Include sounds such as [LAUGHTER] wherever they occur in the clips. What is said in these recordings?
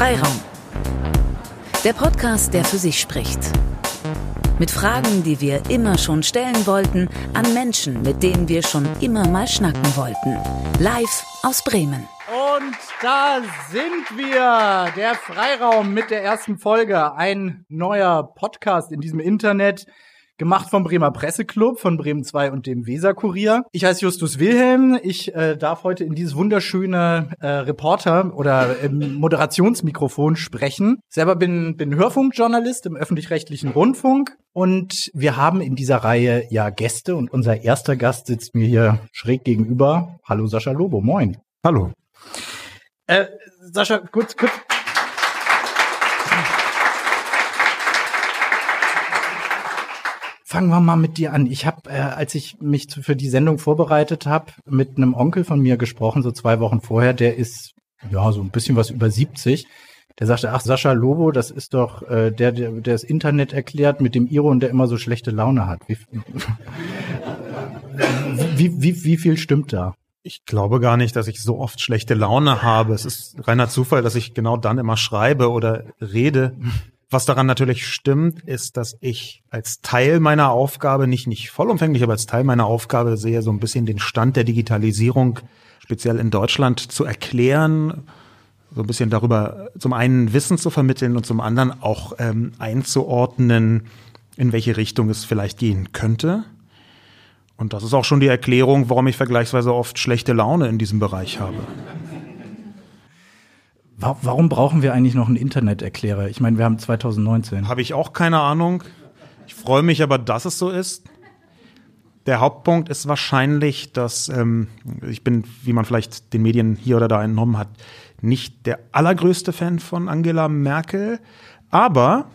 Freiraum. Der Podcast, der für sich spricht. Mit Fragen, die wir immer schon stellen wollten, an Menschen, mit denen wir schon immer mal schnacken wollten. Live aus Bremen. Und da sind wir, der Freiraum mit der ersten Folge. Ein neuer Podcast in diesem Internet, gemacht vom Bremer Presseclub, von Bremen 2 und dem Weser-Kurier. Ich heiße Justus Wilhelm. Ich äh, darf heute in dieses wunderschöne äh, Reporter- oder ähm, Moderationsmikrofon sprechen. Selber bin, bin Hörfunkjournalist im öffentlich-rechtlichen Rundfunk. Und wir haben in dieser Reihe ja Gäste und unser erster Gast sitzt mir hier schräg gegenüber. Hallo Sascha Lobo, moin. Hallo. Äh, Sascha, kurz, kurz, Fangen wir mal mit dir an. Ich habe, äh, als ich mich für die Sendung vorbereitet habe, mit einem Onkel von mir gesprochen, so zwei Wochen vorher. Der ist ja so ein bisschen was über 70. Der sagte, ach Sascha Lobo, das ist doch äh, der, der, der das Internet erklärt mit dem Iro und der immer so schlechte Laune hat. Wie, [LAUGHS] wie, wie, wie viel stimmt da? Ich glaube gar nicht, dass ich so oft schlechte Laune habe. Es ist reiner Zufall, dass ich genau dann immer schreibe oder rede. Was daran natürlich stimmt, ist, dass ich als Teil meiner Aufgabe, nicht, nicht vollumfänglich, aber als Teil meiner Aufgabe sehe, so ein bisschen den Stand der Digitalisierung speziell in Deutschland zu erklären, so ein bisschen darüber zum einen Wissen zu vermitteln und zum anderen auch ähm, einzuordnen, in welche Richtung es vielleicht gehen könnte. Und das ist auch schon die Erklärung, warum ich vergleichsweise oft schlechte Laune in diesem Bereich habe. Warum brauchen wir eigentlich noch einen Interneterklärer? Ich meine, wir haben 2019. Habe ich auch keine Ahnung. Ich freue mich aber, dass es so ist. Der Hauptpunkt ist wahrscheinlich, dass ähm, ich bin, wie man vielleicht den Medien hier oder da entnommen hat, nicht der allergrößte Fan von Angela Merkel. Aber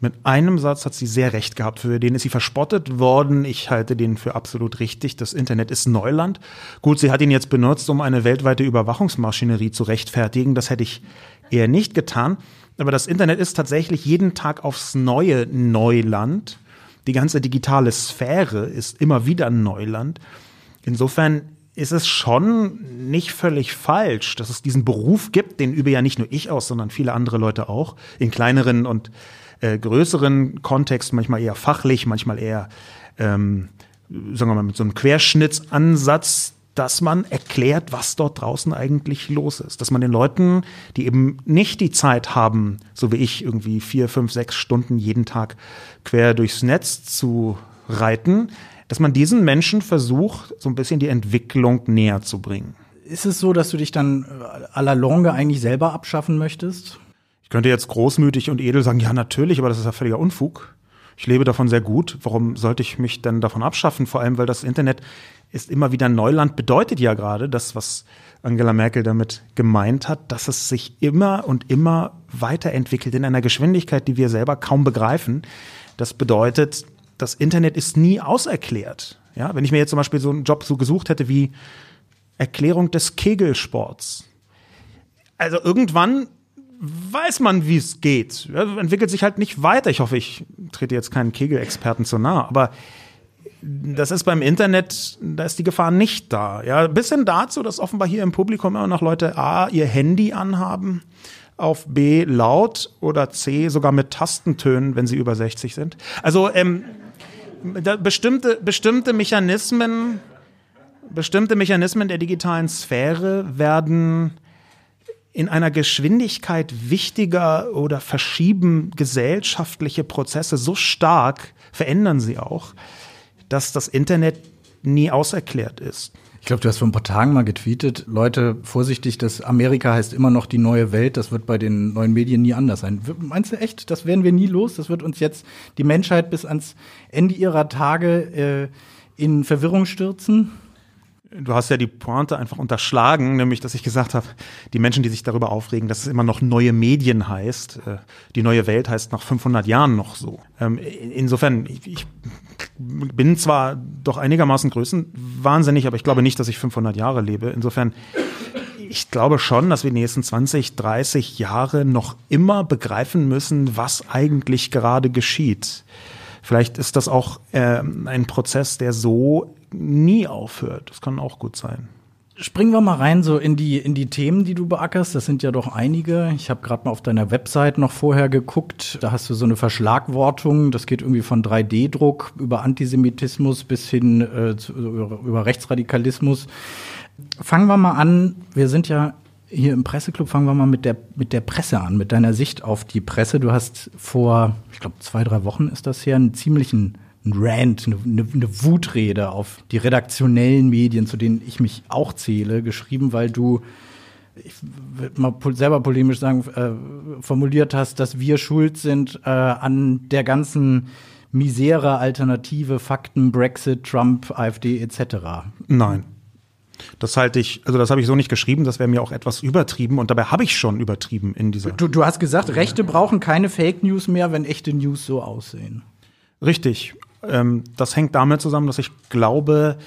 mit einem Satz hat sie sehr recht gehabt. Für den ist sie verspottet worden. Ich halte den für absolut richtig. Das Internet ist Neuland. Gut, sie hat ihn jetzt benutzt, um eine weltweite Überwachungsmaschinerie zu rechtfertigen. Das hätte ich eher nicht getan. Aber das Internet ist tatsächlich jeden Tag aufs neue Neuland. Die ganze digitale Sphäre ist immer wieder Neuland. Insofern ist es schon nicht völlig falsch, dass es diesen Beruf gibt, den übe ja nicht nur ich aus, sondern viele andere Leute auch, in kleineren und äh, größeren Kontext, manchmal eher fachlich, manchmal eher, ähm, sagen wir mal, mit so einem Querschnittsansatz, dass man erklärt, was dort draußen eigentlich los ist. Dass man den Leuten, die eben nicht die Zeit haben, so wie ich, irgendwie vier, fünf, sechs Stunden jeden Tag quer durchs Netz zu reiten, dass man diesen Menschen versucht, so ein bisschen die Entwicklung näher zu bringen. Ist es so, dass du dich dann äh, à la longue eigentlich selber abschaffen möchtest? Ich könnte jetzt großmütig und edel sagen, ja, natürlich, aber das ist ja völliger Unfug. Ich lebe davon sehr gut. Warum sollte ich mich denn davon abschaffen? Vor allem, weil das Internet ist immer wieder Neuland, bedeutet ja gerade das, was Angela Merkel damit gemeint hat, dass es sich immer und immer weiterentwickelt in einer Geschwindigkeit, die wir selber kaum begreifen. Das bedeutet, das Internet ist nie auserklärt. Ja, wenn ich mir jetzt zum Beispiel so einen Job so gesucht hätte wie Erklärung des Kegelsports. Also irgendwann weiß man, wie es geht. Entwickelt sich halt nicht weiter. Ich hoffe, ich trete jetzt keinen Kegelexperten zu nahe, aber das ist beim Internet, da ist die Gefahr nicht da. Ja, bis hin dazu, dass offenbar hier im Publikum immer noch Leute A, ihr Handy anhaben, auf B laut oder C sogar mit Tastentönen, wenn sie über 60 sind. Also ähm, bestimmte, bestimmte Mechanismen, bestimmte Mechanismen der digitalen Sphäre werden in einer Geschwindigkeit wichtiger oder verschieben gesellschaftliche Prozesse so stark, verändern sie auch, dass das Internet nie auserklärt ist. Ich glaube, du hast vor ein paar Tagen mal getweetet, Leute, vorsichtig, das Amerika heißt immer noch die neue Welt, das wird bei den neuen Medien nie anders sein. Meinst du echt, das werden wir nie los? Das wird uns jetzt die Menschheit bis ans Ende ihrer Tage äh, in Verwirrung stürzen? Du hast ja die Pointe einfach unterschlagen, nämlich, dass ich gesagt habe, die Menschen, die sich darüber aufregen, dass es immer noch neue Medien heißt, äh, die neue Welt heißt nach 500 Jahren noch so. Ähm, insofern, ich bin zwar doch einigermaßen größenwahnsinnig, aber ich glaube nicht, dass ich 500 Jahre lebe. Insofern, ich glaube schon, dass wir die nächsten 20, 30 Jahre noch immer begreifen müssen, was eigentlich gerade geschieht. Vielleicht ist das auch äh, ein Prozess, der so nie aufhört. Das kann auch gut sein. Springen wir mal rein so in die in die Themen, die du beackerst. Das sind ja doch einige. Ich habe gerade mal auf deiner Website noch vorher geguckt. Da hast du so eine Verschlagwortung. Das geht irgendwie von 3D-Druck über Antisemitismus bis hin äh, zu, über, über Rechtsradikalismus. Fangen wir mal an. Wir sind ja hier im Presseclub. Fangen wir mal mit der mit der Presse an, mit deiner Sicht auf die Presse. Du hast vor, ich glaube, zwei drei Wochen ist das her, einen ziemlichen ein Rant, eine, eine, eine Wutrede auf die redaktionellen Medien, zu denen ich mich auch zähle, geschrieben, weil du ich würde mal selber polemisch sagen, äh, formuliert hast, dass wir schuld sind äh, an der ganzen Misere, Alternative, Fakten, Brexit, Trump, AfD etc. Nein. Das halte ich, also das habe ich so nicht geschrieben, das wäre mir auch etwas übertrieben und dabei habe ich schon übertrieben in dieser. Du, du hast gesagt, Rechte brauchen keine Fake News mehr, wenn echte News so aussehen. Richtig. Ähm, das hängt damit zusammen, dass ich glaube,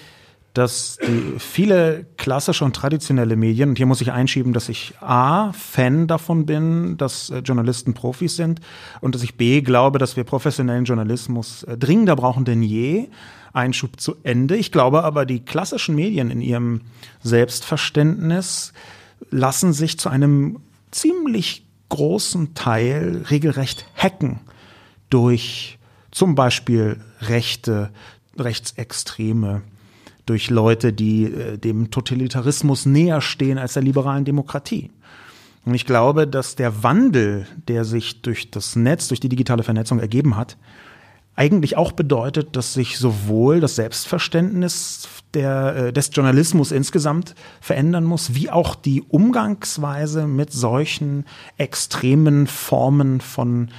dass viele klassische und traditionelle Medien, und hier muss ich einschieben, dass ich A, Fan davon bin, dass äh, Journalisten Profis sind und dass ich B, glaube, dass wir professionellen Journalismus äh, dringender brauchen denn je. Einschub zu Ende. Ich glaube aber, die klassischen Medien in ihrem Selbstverständnis lassen sich zu einem ziemlich großen Teil regelrecht hacken durch zum Beispiel Rechte, Rechtsextreme, durch Leute, die äh, dem Totalitarismus näher stehen als der liberalen Demokratie. Und ich glaube, dass der Wandel, der sich durch das Netz, durch die digitale Vernetzung ergeben hat, eigentlich auch bedeutet, dass sich sowohl das Selbstverständnis der, äh, des Journalismus insgesamt verändern muss, wie auch die Umgangsweise mit solchen extremen Formen von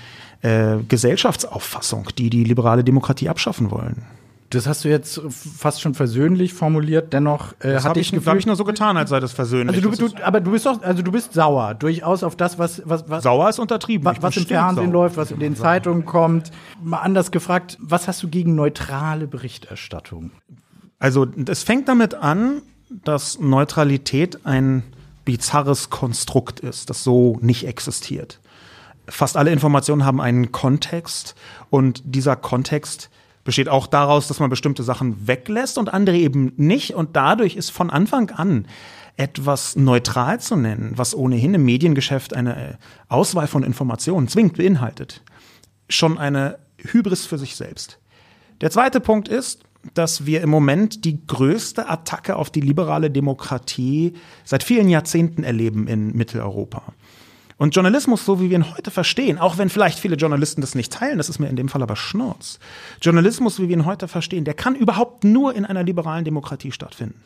äh, Gesellschaftsauffassung, die die liberale Demokratie abschaffen wollen. Das hast du jetzt fast schon versöhnlich formuliert. Dennoch äh, hatte ich, ich, ich nur so getan, als sei das versöhnlich. Also du, du, aber du bist doch, also du bist sauer, durchaus auf das, was was, was sauer ist untertrieben. Was, was im Fernsehen sauer. läuft, was in den Zeitungen kommt. Mal anders gefragt, was hast du gegen neutrale Berichterstattung? Also es fängt damit an, dass Neutralität ein bizarres Konstrukt ist, das so nicht existiert fast alle Informationen haben einen Kontext und dieser Kontext besteht auch daraus, dass man bestimmte Sachen weglässt und andere eben nicht und dadurch ist von Anfang an etwas neutral zu nennen, was ohnehin im Mediengeschäft eine Auswahl von Informationen zwingend beinhaltet, schon eine Hybris für sich selbst. Der zweite Punkt ist, dass wir im Moment die größte Attacke auf die liberale Demokratie seit vielen Jahrzehnten erleben in Mitteleuropa. Und Journalismus, so wie wir ihn heute verstehen, auch wenn vielleicht viele Journalisten das nicht teilen, das ist mir in dem Fall aber Schnurz. Journalismus, wie wir ihn heute verstehen, der kann überhaupt nur in einer liberalen Demokratie stattfinden.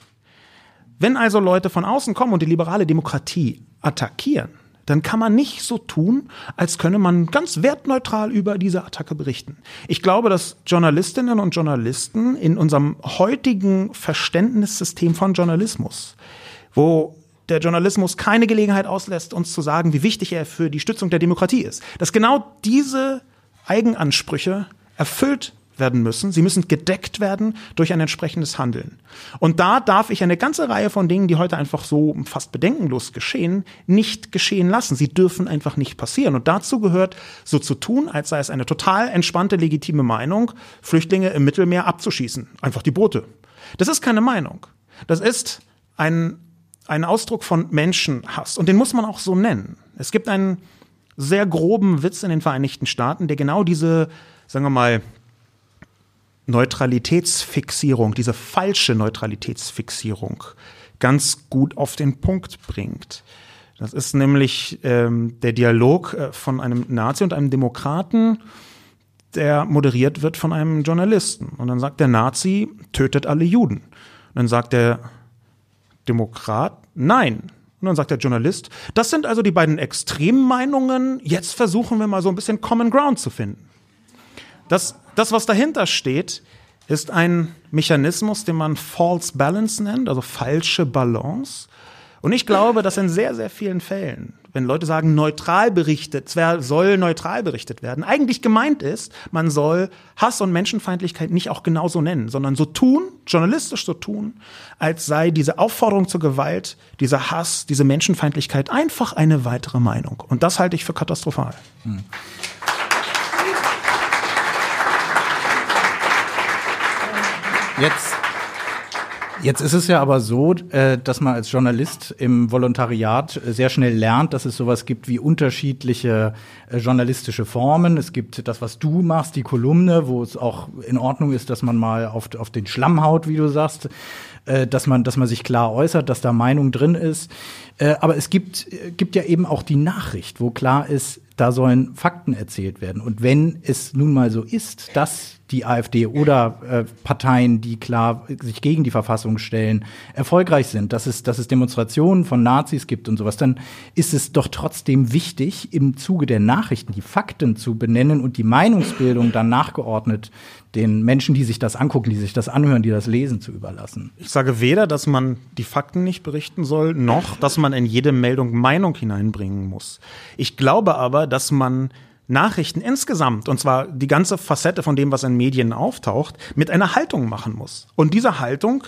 Wenn also Leute von außen kommen und die liberale Demokratie attackieren, dann kann man nicht so tun, als könne man ganz wertneutral über diese Attacke berichten. Ich glaube, dass Journalistinnen und Journalisten in unserem heutigen Verständnissystem von Journalismus, wo der Journalismus keine Gelegenheit auslässt, uns zu sagen, wie wichtig er für die Stützung der Demokratie ist. Dass genau diese Eigenansprüche erfüllt werden müssen. Sie müssen gedeckt werden durch ein entsprechendes Handeln. Und da darf ich eine ganze Reihe von Dingen, die heute einfach so fast bedenkenlos geschehen, nicht geschehen lassen. Sie dürfen einfach nicht passieren. Und dazu gehört, so zu tun, als sei es eine total entspannte, legitime Meinung, Flüchtlinge im Mittelmeer abzuschießen. Einfach die Boote. Das ist keine Meinung. Das ist ein ein Ausdruck von Menschenhass. Und den muss man auch so nennen. Es gibt einen sehr groben Witz in den Vereinigten Staaten, der genau diese, sagen wir mal, Neutralitätsfixierung, diese falsche Neutralitätsfixierung ganz gut auf den Punkt bringt. Das ist nämlich ähm, der Dialog äh, von einem Nazi und einem Demokraten, der moderiert wird von einem Journalisten. Und dann sagt der Nazi, tötet alle Juden. Und dann sagt der Demokrat? Nein. Und dann sagt der Journalist, das sind also die beiden Extremmeinungen, jetzt versuchen wir mal so ein bisschen Common Ground zu finden. Das, das was dahinter steht, ist ein Mechanismus, den man False Balance nennt, also falsche Balance. Und ich glaube, dass in sehr, sehr vielen Fällen, wenn Leute sagen, neutral berichtet, soll neutral berichtet werden, eigentlich gemeint ist, man soll Hass und Menschenfeindlichkeit nicht auch genauso nennen, sondern so tun, journalistisch so tun, als sei diese Aufforderung zur Gewalt, dieser Hass, diese Menschenfeindlichkeit einfach eine weitere Meinung. Und das halte ich für katastrophal. Hm. Jetzt Jetzt ist es ja aber so, äh, dass man als Journalist im Volontariat äh, sehr schnell lernt, dass es sowas gibt wie unterschiedliche äh, journalistische Formen. Es gibt das, was du machst, die Kolumne, wo es auch in Ordnung ist, dass man mal auf, auf den Schlamm haut, wie du sagst, dass man, dass man sich klar äußert, dass da Meinung drin ist. Aber es gibt, gibt ja eben auch die Nachricht, wo klar ist, da sollen Fakten erzählt werden. Und wenn es nun mal so ist, dass die AfD oder äh, Parteien, die klar sich gegen die Verfassung stellen, erfolgreich sind, dass es, dass es Demonstrationen von Nazis gibt und sowas, dann ist es doch trotzdem wichtig, im Zuge der Nachrichten die Fakten zu benennen und die Meinungsbildung dann nachgeordnet den Menschen, die sich das angucken, die sich das anhören, die das lesen, zu überlassen. Ich sage weder, dass man die Fakten nicht berichten soll, noch, dass man in jede Meldung Meinung hineinbringen muss. Ich glaube aber, dass man Nachrichten insgesamt, und zwar die ganze Facette von dem, was in Medien auftaucht, mit einer Haltung machen muss. Und diese Haltung,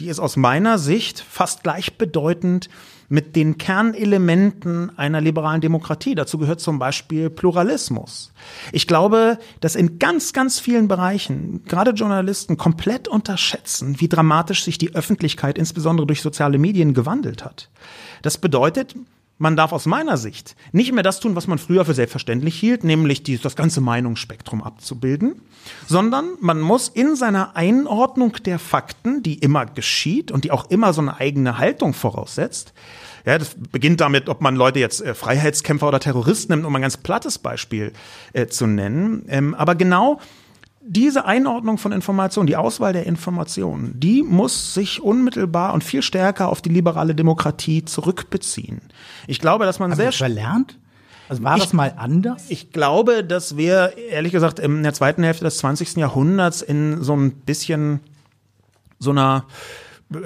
die ist aus meiner Sicht fast gleichbedeutend mit den Kernelementen einer liberalen Demokratie. Dazu gehört zum Beispiel Pluralismus. Ich glaube, dass in ganz, ganz vielen Bereichen gerade Journalisten komplett unterschätzen, wie dramatisch sich die Öffentlichkeit insbesondere durch soziale Medien gewandelt hat. Das bedeutet, man darf aus meiner Sicht nicht mehr das tun, was man früher für selbstverständlich hielt, nämlich die, das ganze Meinungsspektrum abzubilden, sondern man muss in seiner Einordnung der Fakten, die immer geschieht und die auch immer so eine eigene Haltung voraussetzt, ja, das beginnt damit, ob man Leute jetzt äh, Freiheitskämpfer oder Terroristen nimmt, um ein ganz plattes Beispiel äh, zu nennen. Ähm, aber genau diese Einordnung von Informationen, die Auswahl der Informationen, die muss sich unmittelbar und viel stärker auf die liberale Demokratie zurückbeziehen. Ich glaube, dass man Haben sehr verlernt. Also war ich, das mal anders? Ich glaube, dass wir ehrlich gesagt in der zweiten Hälfte des 20. Jahrhunderts in so ein bisschen so einer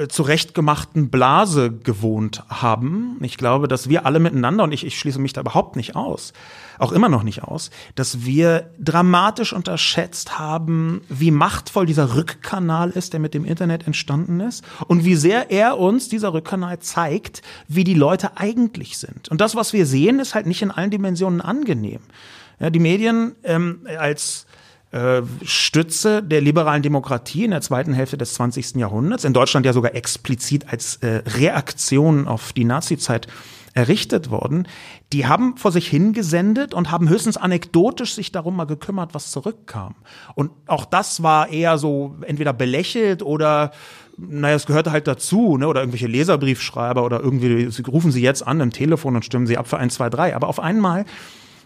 zurechtgemachten Blase gewohnt haben. Ich glaube, dass wir alle miteinander, und ich, ich schließe mich da überhaupt nicht aus, auch immer noch nicht aus, dass wir dramatisch unterschätzt haben, wie machtvoll dieser Rückkanal ist, der mit dem Internet entstanden ist und wie sehr er uns, dieser Rückkanal, zeigt, wie die Leute eigentlich sind. Und das, was wir sehen, ist halt nicht in allen Dimensionen angenehm. Ja, die Medien ähm, als äh, Stütze der liberalen Demokratie in der zweiten Hälfte des 20. Jahrhunderts, in Deutschland ja sogar explizit als äh, Reaktion auf die Nazizeit errichtet worden, die haben vor sich hingesendet und haben höchstens anekdotisch sich darum mal gekümmert, was zurückkam. Und auch das war eher so entweder belächelt oder naja, es gehörte halt dazu, ne, oder irgendwelche Leserbriefschreiber oder irgendwie, sie rufen sie jetzt an im Telefon und stimmen sie ab für 1, 2, 3. Aber auf einmal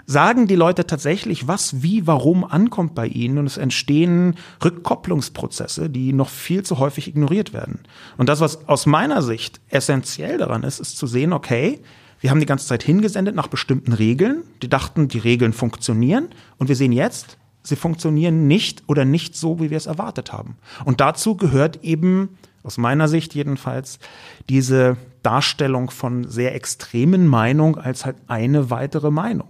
sagen die Leute tatsächlich, was, wie, warum ankommt bei ihnen und es entstehen Rückkopplungsprozesse, die noch viel zu häufig ignoriert werden. Und das, was aus meiner Sicht essentiell daran ist, ist zu sehen, okay, wir haben die ganze Zeit hingesendet nach bestimmten Regeln, die dachten, die Regeln funktionieren und wir sehen jetzt, sie funktionieren nicht oder nicht so, wie wir es erwartet haben. Und dazu gehört eben, aus meiner Sicht jedenfalls, diese Darstellung von sehr extremen Meinung als halt eine weitere Meinung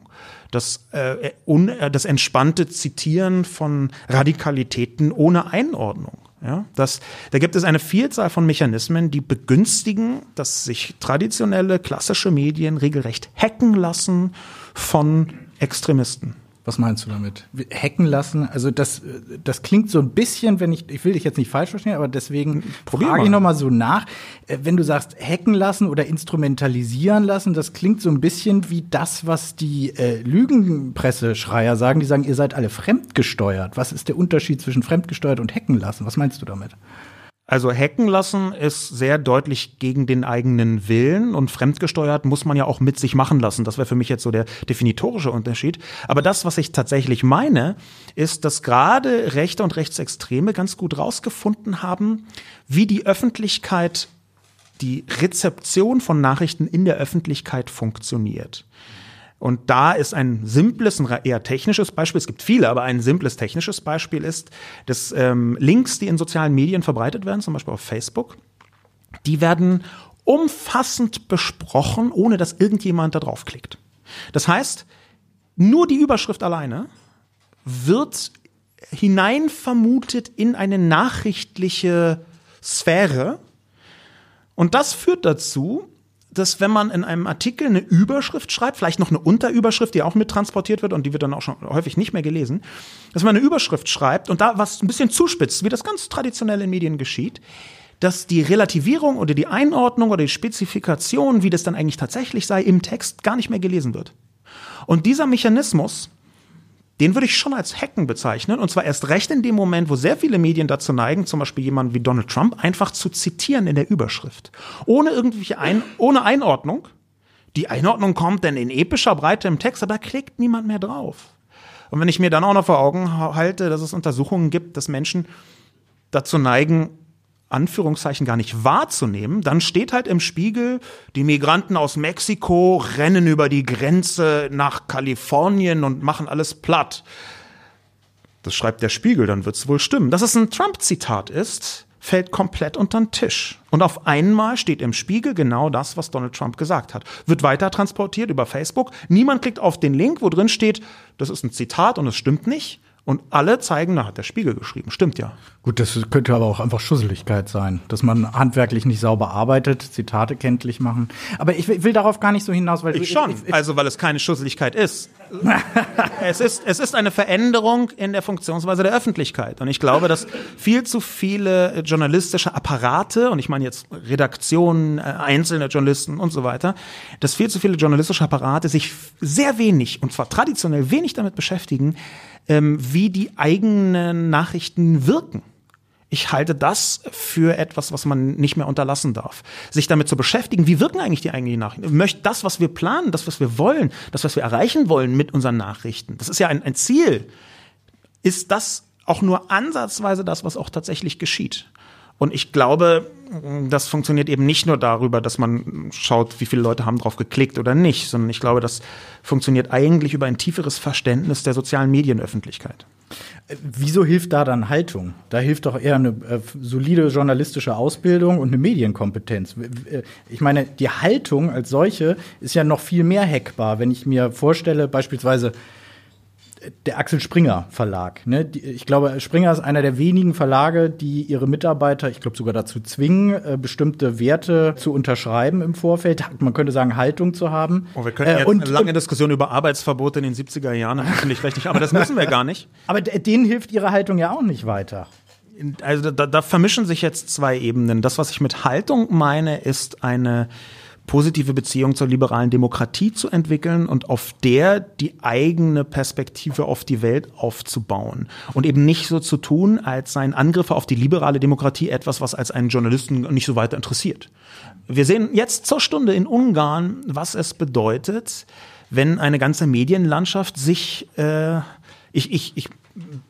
das, äh, un, äh, das entspannte Zitieren von Radikalitäten ohne Einordnung. Ja, das, da gibt es eine Vielzahl von Mechanismen, die begünstigen, dass sich traditionelle, klassische Medien regelrecht hacken lassen von Extremisten. Was meinst du damit? Hacken lassen? Also das, das klingt so ein bisschen, wenn ich, ich will dich jetzt nicht falsch verstehen, aber deswegen Probier frage ich nochmal so nach. Äh, wenn du sagst, hacken lassen oder instrumentalisieren lassen, das klingt so ein bisschen wie das, was die äh, Lügenpresseschreier sagen. Die sagen, ihr seid alle fremdgesteuert. Was ist der Unterschied zwischen fremdgesteuert und hacken lassen? Was meinst du damit? Also hacken lassen ist sehr deutlich gegen den eigenen Willen und fremdgesteuert muss man ja auch mit sich machen lassen. Das wäre für mich jetzt so der definitorische Unterschied. Aber das, was ich tatsächlich meine, ist, dass gerade Rechte und Rechtsextreme ganz gut rausgefunden haben, wie die Öffentlichkeit, die Rezeption von Nachrichten in der Öffentlichkeit funktioniert. Und da ist ein simples, ein eher technisches Beispiel, es gibt viele, aber ein simples technisches Beispiel ist, dass ähm, Links, die in sozialen Medien verbreitet werden, zum Beispiel auf Facebook, die werden umfassend besprochen, ohne dass irgendjemand da draufklickt. Das heißt, nur die Überschrift alleine wird hinein vermutet in eine nachrichtliche Sphäre. Und das führt dazu, dass wenn man in einem Artikel eine Überschrift schreibt, vielleicht noch eine Unterüberschrift, die auch mit transportiert wird und die wird dann auch schon häufig nicht mehr gelesen, dass man eine Überschrift schreibt und da was ein bisschen zuspitzt, wie das ganz traditionell in Medien geschieht, dass die Relativierung oder die Einordnung oder die Spezifikation, wie das dann eigentlich tatsächlich sei, im Text gar nicht mehr gelesen wird. Und dieser Mechanismus, den würde ich schon als Hacken bezeichnen. Und zwar erst recht in dem Moment, wo sehr viele Medien dazu neigen, zum Beispiel jemanden wie Donald Trump einfach zu zitieren in der Überschrift. Ohne irgendwelche Ein ohne Einordnung. Die Einordnung kommt dann in epischer Breite im Text, aber da klickt niemand mehr drauf. Und wenn ich mir dann auch noch vor Augen halte, dass es Untersuchungen gibt, dass Menschen dazu neigen, Anführungszeichen gar nicht wahrzunehmen, dann steht halt im Spiegel, die Migranten aus Mexiko rennen über die Grenze nach Kalifornien und machen alles platt. Das schreibt der Spiegel, dann wird's wohl stimmen. Dass es ein Trump-Zitat ist, fällt komplett unter den Tisch. Und auf einmal steht im Spiegel genau das, was Donald Trump gesagt hat. Wird weiter transportiert über Facebook. Niemand klickt auf den Link, wo drin steht, das ist ein Zitat und es stimmt nicht. Und alle zeigen, da hat der Spiegel geschrieben. Stimmt ja. Gut, das könnte aber auch einfach Schusseligkeit sein, dass man handwerklich nicht sauber arbeitet, Zitate kenntlich machen. Aber ich will darauf gar nicht so hinaus, weil ich schon. Ich, ich, also weil es keine Schusseligkeit ist. [LAUGHS] es ist es ist eine Veränderung in der Funktionsweise der Öffentlichkeit. Und ich glaube, dass viel zu viele journalistische Apparate und ich meine jetzt Redaktionen, äh, einzelne Journalisten und so weiter, dass viel zu viele journalistische Apparate sich sehr wenig und zwar traditionell wenig damit beschäftigen ähm, wie die eigenen Nachrichten wirken. Ich halte das für etwas, was man nicht mehr unterlassen darf. Sich damit zu beschäftigen, wie wirken eigentlich die eigenen Nachrichten? Möchte das, was wir planen, das, was wir wollen, das, was wir erreichen wollen mit unseren Nachrichten, das ist ja ein, ein Ziel. Ist das auch nur ansatzweise das, was auch tatsächlich geschieht? Und ich glaube, das funktioniert eben nicht nur darüber, dass man schaut, wie viele Leute haben drauf geklickt oder nicht, sondern ich glaube, das funktioniert eigentlich über ein tieferes Verständnis der sozialen Medienöffentlichkeit. Wieso hilft da dann Haltung? Da hilft doch eher eine äh, solide journalistische Ausbildung und eine Medienkompetenz. Äh, ich meine, die Haltung als solche ist ja noch viel mehr hackbar. Wenn ich mir vorstelle, beispielsweise der Axel Springer Verlag. Ne? Die, ich glaube, Springer ist einer der wenigen Verlage, die ihre Mitarbeiter, ich glaube sogar dazu zwingen, äh, bestimmte Werte zu unterschreiben im Vorfeld. Man könnte sagen, Haltung zu haben. Oh, wir könnten äh, jetzt und, eine lange Diskussion über Arbeitsverbote in den 70er Jahren, finde ich aber das müssen wir gar nicht. Aber denen hilft ihre Haltung ja auch nicht weiter. Also da, da vermischen sich jetzt zwei Ebenen. Das, was ich mit Haltung meine, ist eine positive Beziehung zur liberalen Demokratie zu entwickeln und auf der die eigene Perspektive auf die Welt aufzubauen und eben nicht so zu tun, als seien Angriffe auf die liberale Demokratie etwas, was als einen Journalisten nicht so weiter interessiert. Wir sehen jetzt zur Stunde in Ungarn, was es bedeutet, wenn eine ganze Medienlandschaft sich äh, ich, ich, ich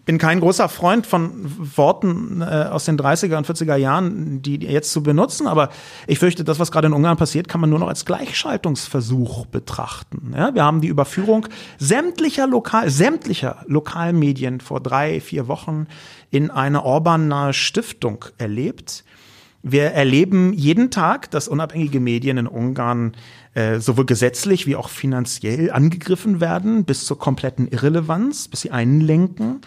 bin kein großer Freund von Worten äh, aus den 30er und 40er Jahren, die jetzt zu benutzen, aber ich fürchte, das, was gerade in Ungarn passiert, kann man nur noch als Gleichschaltungsversuch betrachten. Ja, wir haben die Überführung sämtlicher Lokal, sämtlicher Lokalmedien vor drei, vier Wochen in eine Orban-nahe Stiftung erlebt. Wir erleben jeden Tag, dass unabhängige Medien in Ungarn äh, sowohl gesetzlich wie auch finanziell angegriffen werden, bis zur kompletten Irrelevanz, bis sie einlenken.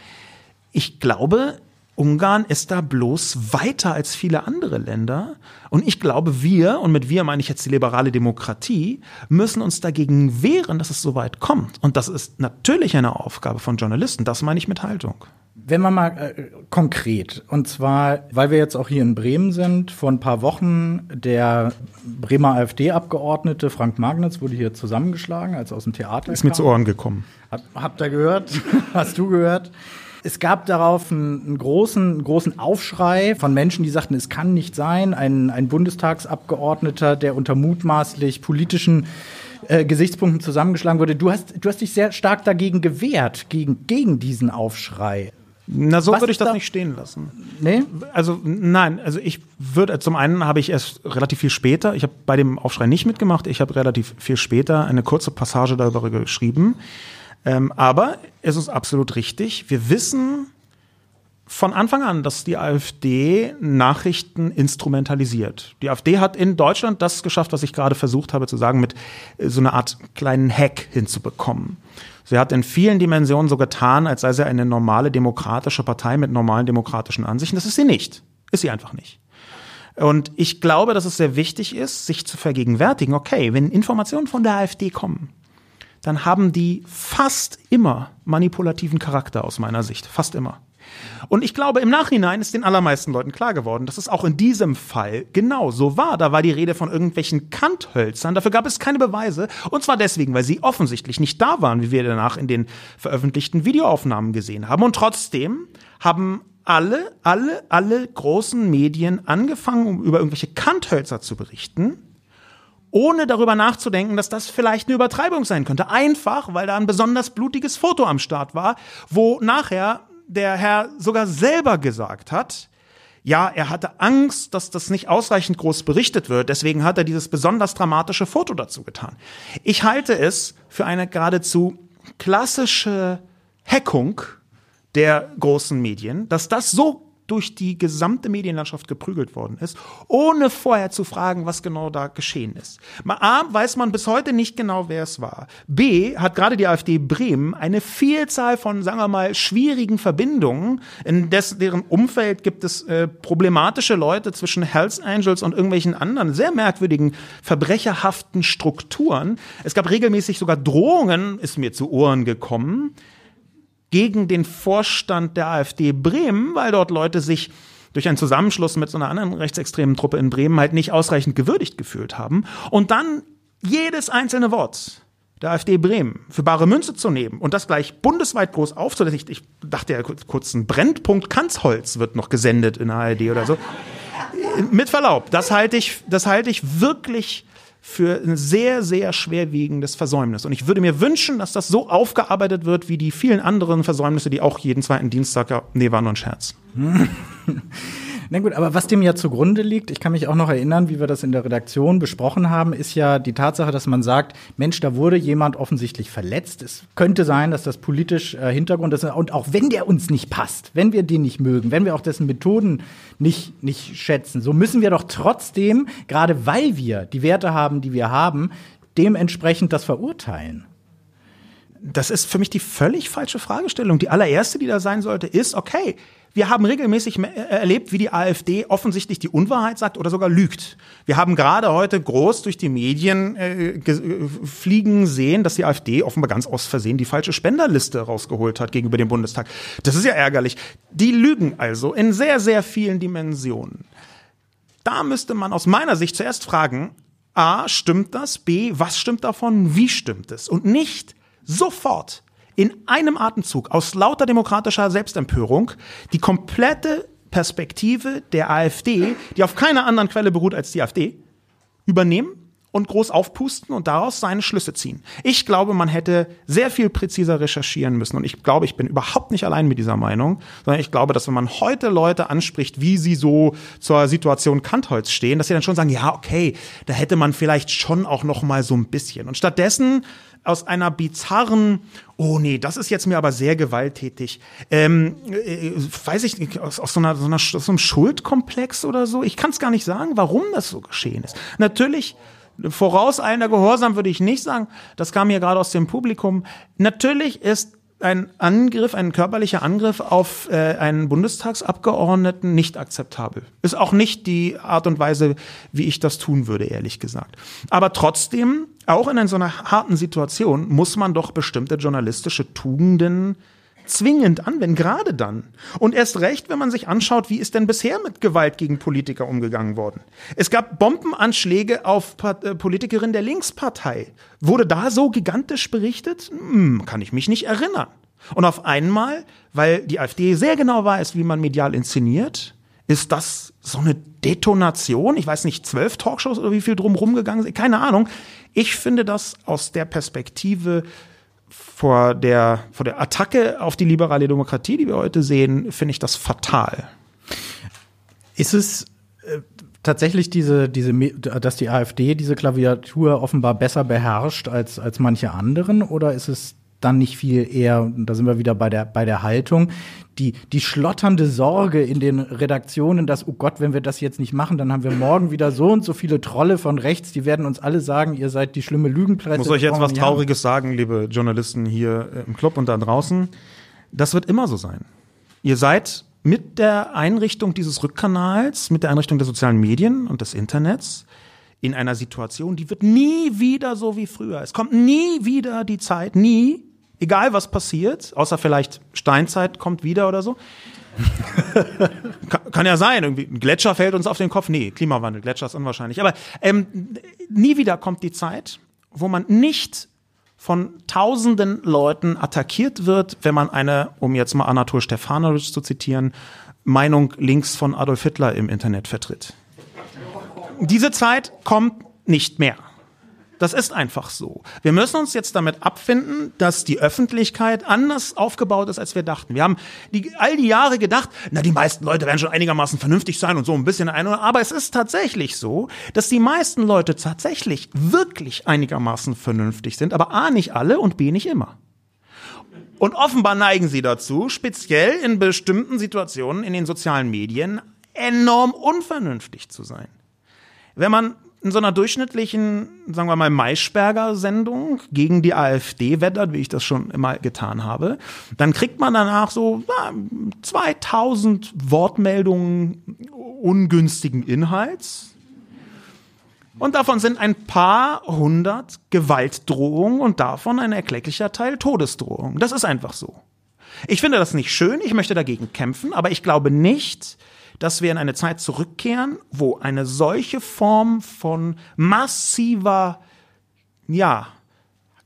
Ich glaube, Ungarn ist da bloß weiter als viele andere Länder. Und ich glaube, wir, und mit wir meine ich jetzt die liberale Demokratie, müssen uns dagegen wehren, dass es so weit kommt. Und das ist natürlich eine Aufgabe von Journalisten. Das meine ich mit Haltung. Wenn man mal äh, konkret, und zwar, weil wir jetzt auch hier in Bremen sind, vor ein paar Wochen der Bremer AfD-Abgeordnete Frank Magnitz wurde hier zusammengeschlagen, als aus dem Theater Ist kam. mir zu Ohren gekommen. Hab, habt ihr gehört? [LAUGHS] Hast du gehört? Es gab darauf einen, großen, großen Aufschrei von Menschen, die sagten, es kann nicht sein, ein, ein Bundestagsabgeordneter, der unter mutmaßlich politischen äh, Gesichtspunkten zusammengeschlagen wurde. Du hast, du hast dich sehr stark dagegen gewehrt, gegen, gegen diesen Aufschrei. Na, so würde ich das da? nicht stehen lassen. Nee? Also, nein, also ich würde, zum einen habe ich erst relativ viel später, ich habe bei dem Aufschrei nicht mitgemacht, ich habe relativ viel später eine kurze Passage darüber geschrieben. Ähm, aber es ist absolut richtig. Wir wissen von Anfang an, dass die AfD Nachrichten instrumentalisiert. Die AfD hat in Deutschland das geschafft, was ich gerade versucht habe zu sagen, mit so einer Art kleinen Hack hinzubekommen. Sie hat in vielen Dimensionen so getan, als sei sie eine normale demokratische Partei mit normalen demokratischen Ansichten. Das ist sie nicht. Ist sie einfach nicht. Und ich glaube, dass es sehr wichtig ist, sich zu vergegenwärtigen, okay, wenn Informationen von der AfD kommen, dann haben die fast immer manipulativen Charakter aus meiner Sicht. Fast immer. Und ich glaube, im Nachhinein ist den allermeisten Leuten klar geworden, dass es auch in diesem Fall genau so war. Da war die Rede von irgendwelchen Kanthölzern. Dafür gab es keine Beweise. Und zwar deswegen, weil sie offensichtlich nicht da waren, wie wir danach in den veröffentlichten Videoaufnahmen gesehen haben. Und trotzdem haben alle, alle, alle großen Medien angefangen, um über irgendwelche Kanthölzer zu berichten ohne darüber nachzudenken, dass das vielleicht eine Übertreibung sein könnte. Einfach, weil da ein besonders blutiges Foto am Start war, wo nachher der Herr sogar selber gesagt hat, ja, er hatte Angst, dass das nicht ausreichend groß berichtet wird, deswegen hat er dieses besonders dramatische Foto dazu getan. Ich halte es für eine geradezu klassische Hackung der großen Medien, dass das so durch die gesamte Medienlandschaft geprügelt worden ist, ohne vorher zu fragen, was genau da geschehen ist. A, weiß man bis heute nicht genau, wer es war. B, hat gerade die AfD Bremen eine Vielzahl von, sagen wir mal, schwierigen Verbindungen, in des, deren Umfeld gibt es äh, problematische Leute zwischen Hells Angels und irgendwelchen anderen sehr merkwürdigen, verbrecherhaften Strukturen. Es gab regelmäßig sogar Drohungen, ist mir zu Ohren gekommen, gegen den Vorstand der AfD Bremen, weil dort Leute sich durch einen Zusammenschluss mit so einer anderen rechtsextremen Truppe in Bremen halt nicht ausreichend gewürdigt gefühlt haben. Und dann jedes einzelne Wort der AfD Bremen für bare Münze zu nehmen und das gleich bundesweit groß aufzusetzen. Ich, ich dachte ja kurz, ein Brennpunkt Kanzholz wird noch gesendet in der ARD oder so. [LAUGHS] Mit Verlaub, das halte ich, das halte ich wirklich für ein sehr, sehr schwerwiegendes Versäumnis. Und ich würde mir wünschen, dass das so aufgearbeitet wird wie die vielen anderen Versäumnisse, die auch jeden zweiten Dienstag, nee, war nur ein Scherz. [LAUGHS] Na gut, aber was dem ja zugrunde liegt, ich kann mich auch noch erinnern, wie wir das in der Redaktion besprochen haben, ist ja die Tatsache, dass man sagt, Mensch, da wurde jemand offensichtlich verletzt. Es könnte sein, dass das politisch äh, Hintergrund ist. Und auch wenn der uns nicht passt, wenn wir den nicht mögen, wenn wir auch dessen Methoden nicht, nicht schätzen, so müssen wir doch trotzdem, gerade weil wir die Werte haben, die wir haben, dementsprechend das verurteilen das ist für mich die völlig falsche Fragestellung. Die allererste, die da sein sollte, ist, okay, wir haben regelmäßig äh, erlebt, wie die AfD offensichtlich die Unwahrheit sagt oder sogar lügt. Wir haben gerade heute groß durch die Medien äh, äh, fliegen sehen, dass die AfD offenbar ganz aus Versehen die falsche Spenderliste rausgeholt hat gegenüber dem Bundestag. Das ist ja ärgerlich. Die lügen also in sehr, sehr vielen Dimensionen. Da müsste man aus meiner Sicht zuerst fragen, A, stimmt das? B, was stimmt davon? Wie stimmt es? Und nicht sofort in einem Atemzug aus lauter demokratischer Selbstempörung die komplette Perspektive der AfD, die auf keiner anderen Quelle beruht als die AfD, übernehmen und groß aufpusten und daraus seine Schlüsse ziehen. Ich glaube, man hätte sehr viel präziser recherchieren müssen. Und ich glaube, ich bin überhaupt nicht allein mit dieser Meinung, sondern ich glaube, dass wenn man heute Leute anspricht, wie sie so zur Situation Kantholz stehen, dass sie dann schon sagen, ja, okay, da hätte man vielleicht schon auch noch mal so ein bisschen. Und stattdessen aus einer bizarren, oh nee, das ist jetzt mir aber sehr gewalttätig, ähm, äh, weiß ich aus, aus, so einer, so einer, aus so einem Schuldkomplex oder so. Ich kann es gar nicht sagen, warum das so geschehen ist. Natürlich, vorauseilender Gehorsam würde ich nicht sagen, das kam hier gerade aus dem Publikum. Natürlich ist ein Angriff, ein körperlicher Angriff auf äh, einen Bundestagsabgeordneten nicht akzeptabel. Ist auch nicht die Art und Weise, wie ich das tun würde, ehrlich gesagt. Aber trotzdem, auch in so einer harten Situation, muss man doch bestimmte journalistische Tugenden zwingend anwenden, gerade dann. Und erst recht, wenn man sich anschaut, wie ist denn bisher mit Gewalt gegen Politiker umgegangen worden. Es gab Bombenanschläge auf äh, Politikerinnen der Linkspartei. Wurde da so gigantisch berichtet? Hm, kann ich mich nicht erinnern. Und auf einmal, weil die AfD sehr genau weiß, wie man medial inszeniert, ist das so eine Detonation? Ich weiß nicht, zwölf Talkshows oder wie viel drumherum gegangen sind? Keine Ahnung. Ich finde das aus der Perspektive vor der, vor der Attacke auf die liberale Demokratie, die wir heute sehen, finde ich das fatal. Ist es äh, tatsächlich diese, diese, dass die AfD diese Klaviatur offenbar besser beherrscht als, als manche anderen? Oder ist es dann nicht viel eher, da sind wir wieder bei der, bei der Haltung, die, die schlotternde Sorge in den Redaktionen, dass, oh Gott, wenn wir das jetzt nicht machen, dann haben wir morgen wieder so und so viele Trolle von rechts, die werden uns alle sagen, ihr seid die schlimme Lügenpresse. Muss euch jetzt was Trauriges sagen, liebe Journalisten hier im Club und da draußen. Das wird immer so sein. Ihr seid mit der Einrichtung dieses Rückkanals, mit der Einrichtung der sozialen Medien und des Internets in einer Situation, die wird nie wieder so wie früher. Es kommt nie wieder die Zeit, nie, Egal was passiert, außer vielleicht Steinzeit kommt wieder oder so. kann, kann, ja sein, irgendwie ein Gletscher fällt uns auf den Kopf. Nee, Klimawandel, Gletscher ist unwahrscheinlich. Aber ähm, nie wieder kommt die Zeit, wo man nicht von tausenden Leuten attackiert wird, wenn man eine, um jetzt mal Anatol Stefanovic zu zitieren, Meinung links von Adolf Hitler im Internet vertritt. Diese Zeit kommt nicht mehr. Das ist einfach so. Wir müssen uns jetzt damit abfinden, dass die Öffentlichkeit anders aufgebaut ist, als wir dachten. Wir haben die, all die Jahre gedacht, na, die meisten Leute werden schon einigermaßen vernünftig sein und so ein bisschen ein, aber es ist tatsächlich so, dass die meisten Leute tatsächlich wirklich einigermaßen vernünftig sind, aber A, nicht alle und B, nicht immer. Und offenbar neigen sie dazu, speziell in bestimmten Situationen in den sozialen Medien enorm unvernünftig zu sein. Wenn man in so einer durchschnittlichen, sagen wir mal, Maischberger-Sendung gegen die AfD wettert, wie ich das schon immer getan habe, dann kriegt man danach so na, 2000 Wortmeldungen ungünstigen Inhalts. Und davon sind ein paar hundert Gewaltdrohungen und davon ein erklecklicher Teil Todesdrohungen. Das ist einfach so. Ich finde das nicht schön, ich möchte dagegen kämpfen, aber ich glaube nicht, dass wir in eine Zeit zurückkehren, wo eine solche Form von massiver, ja,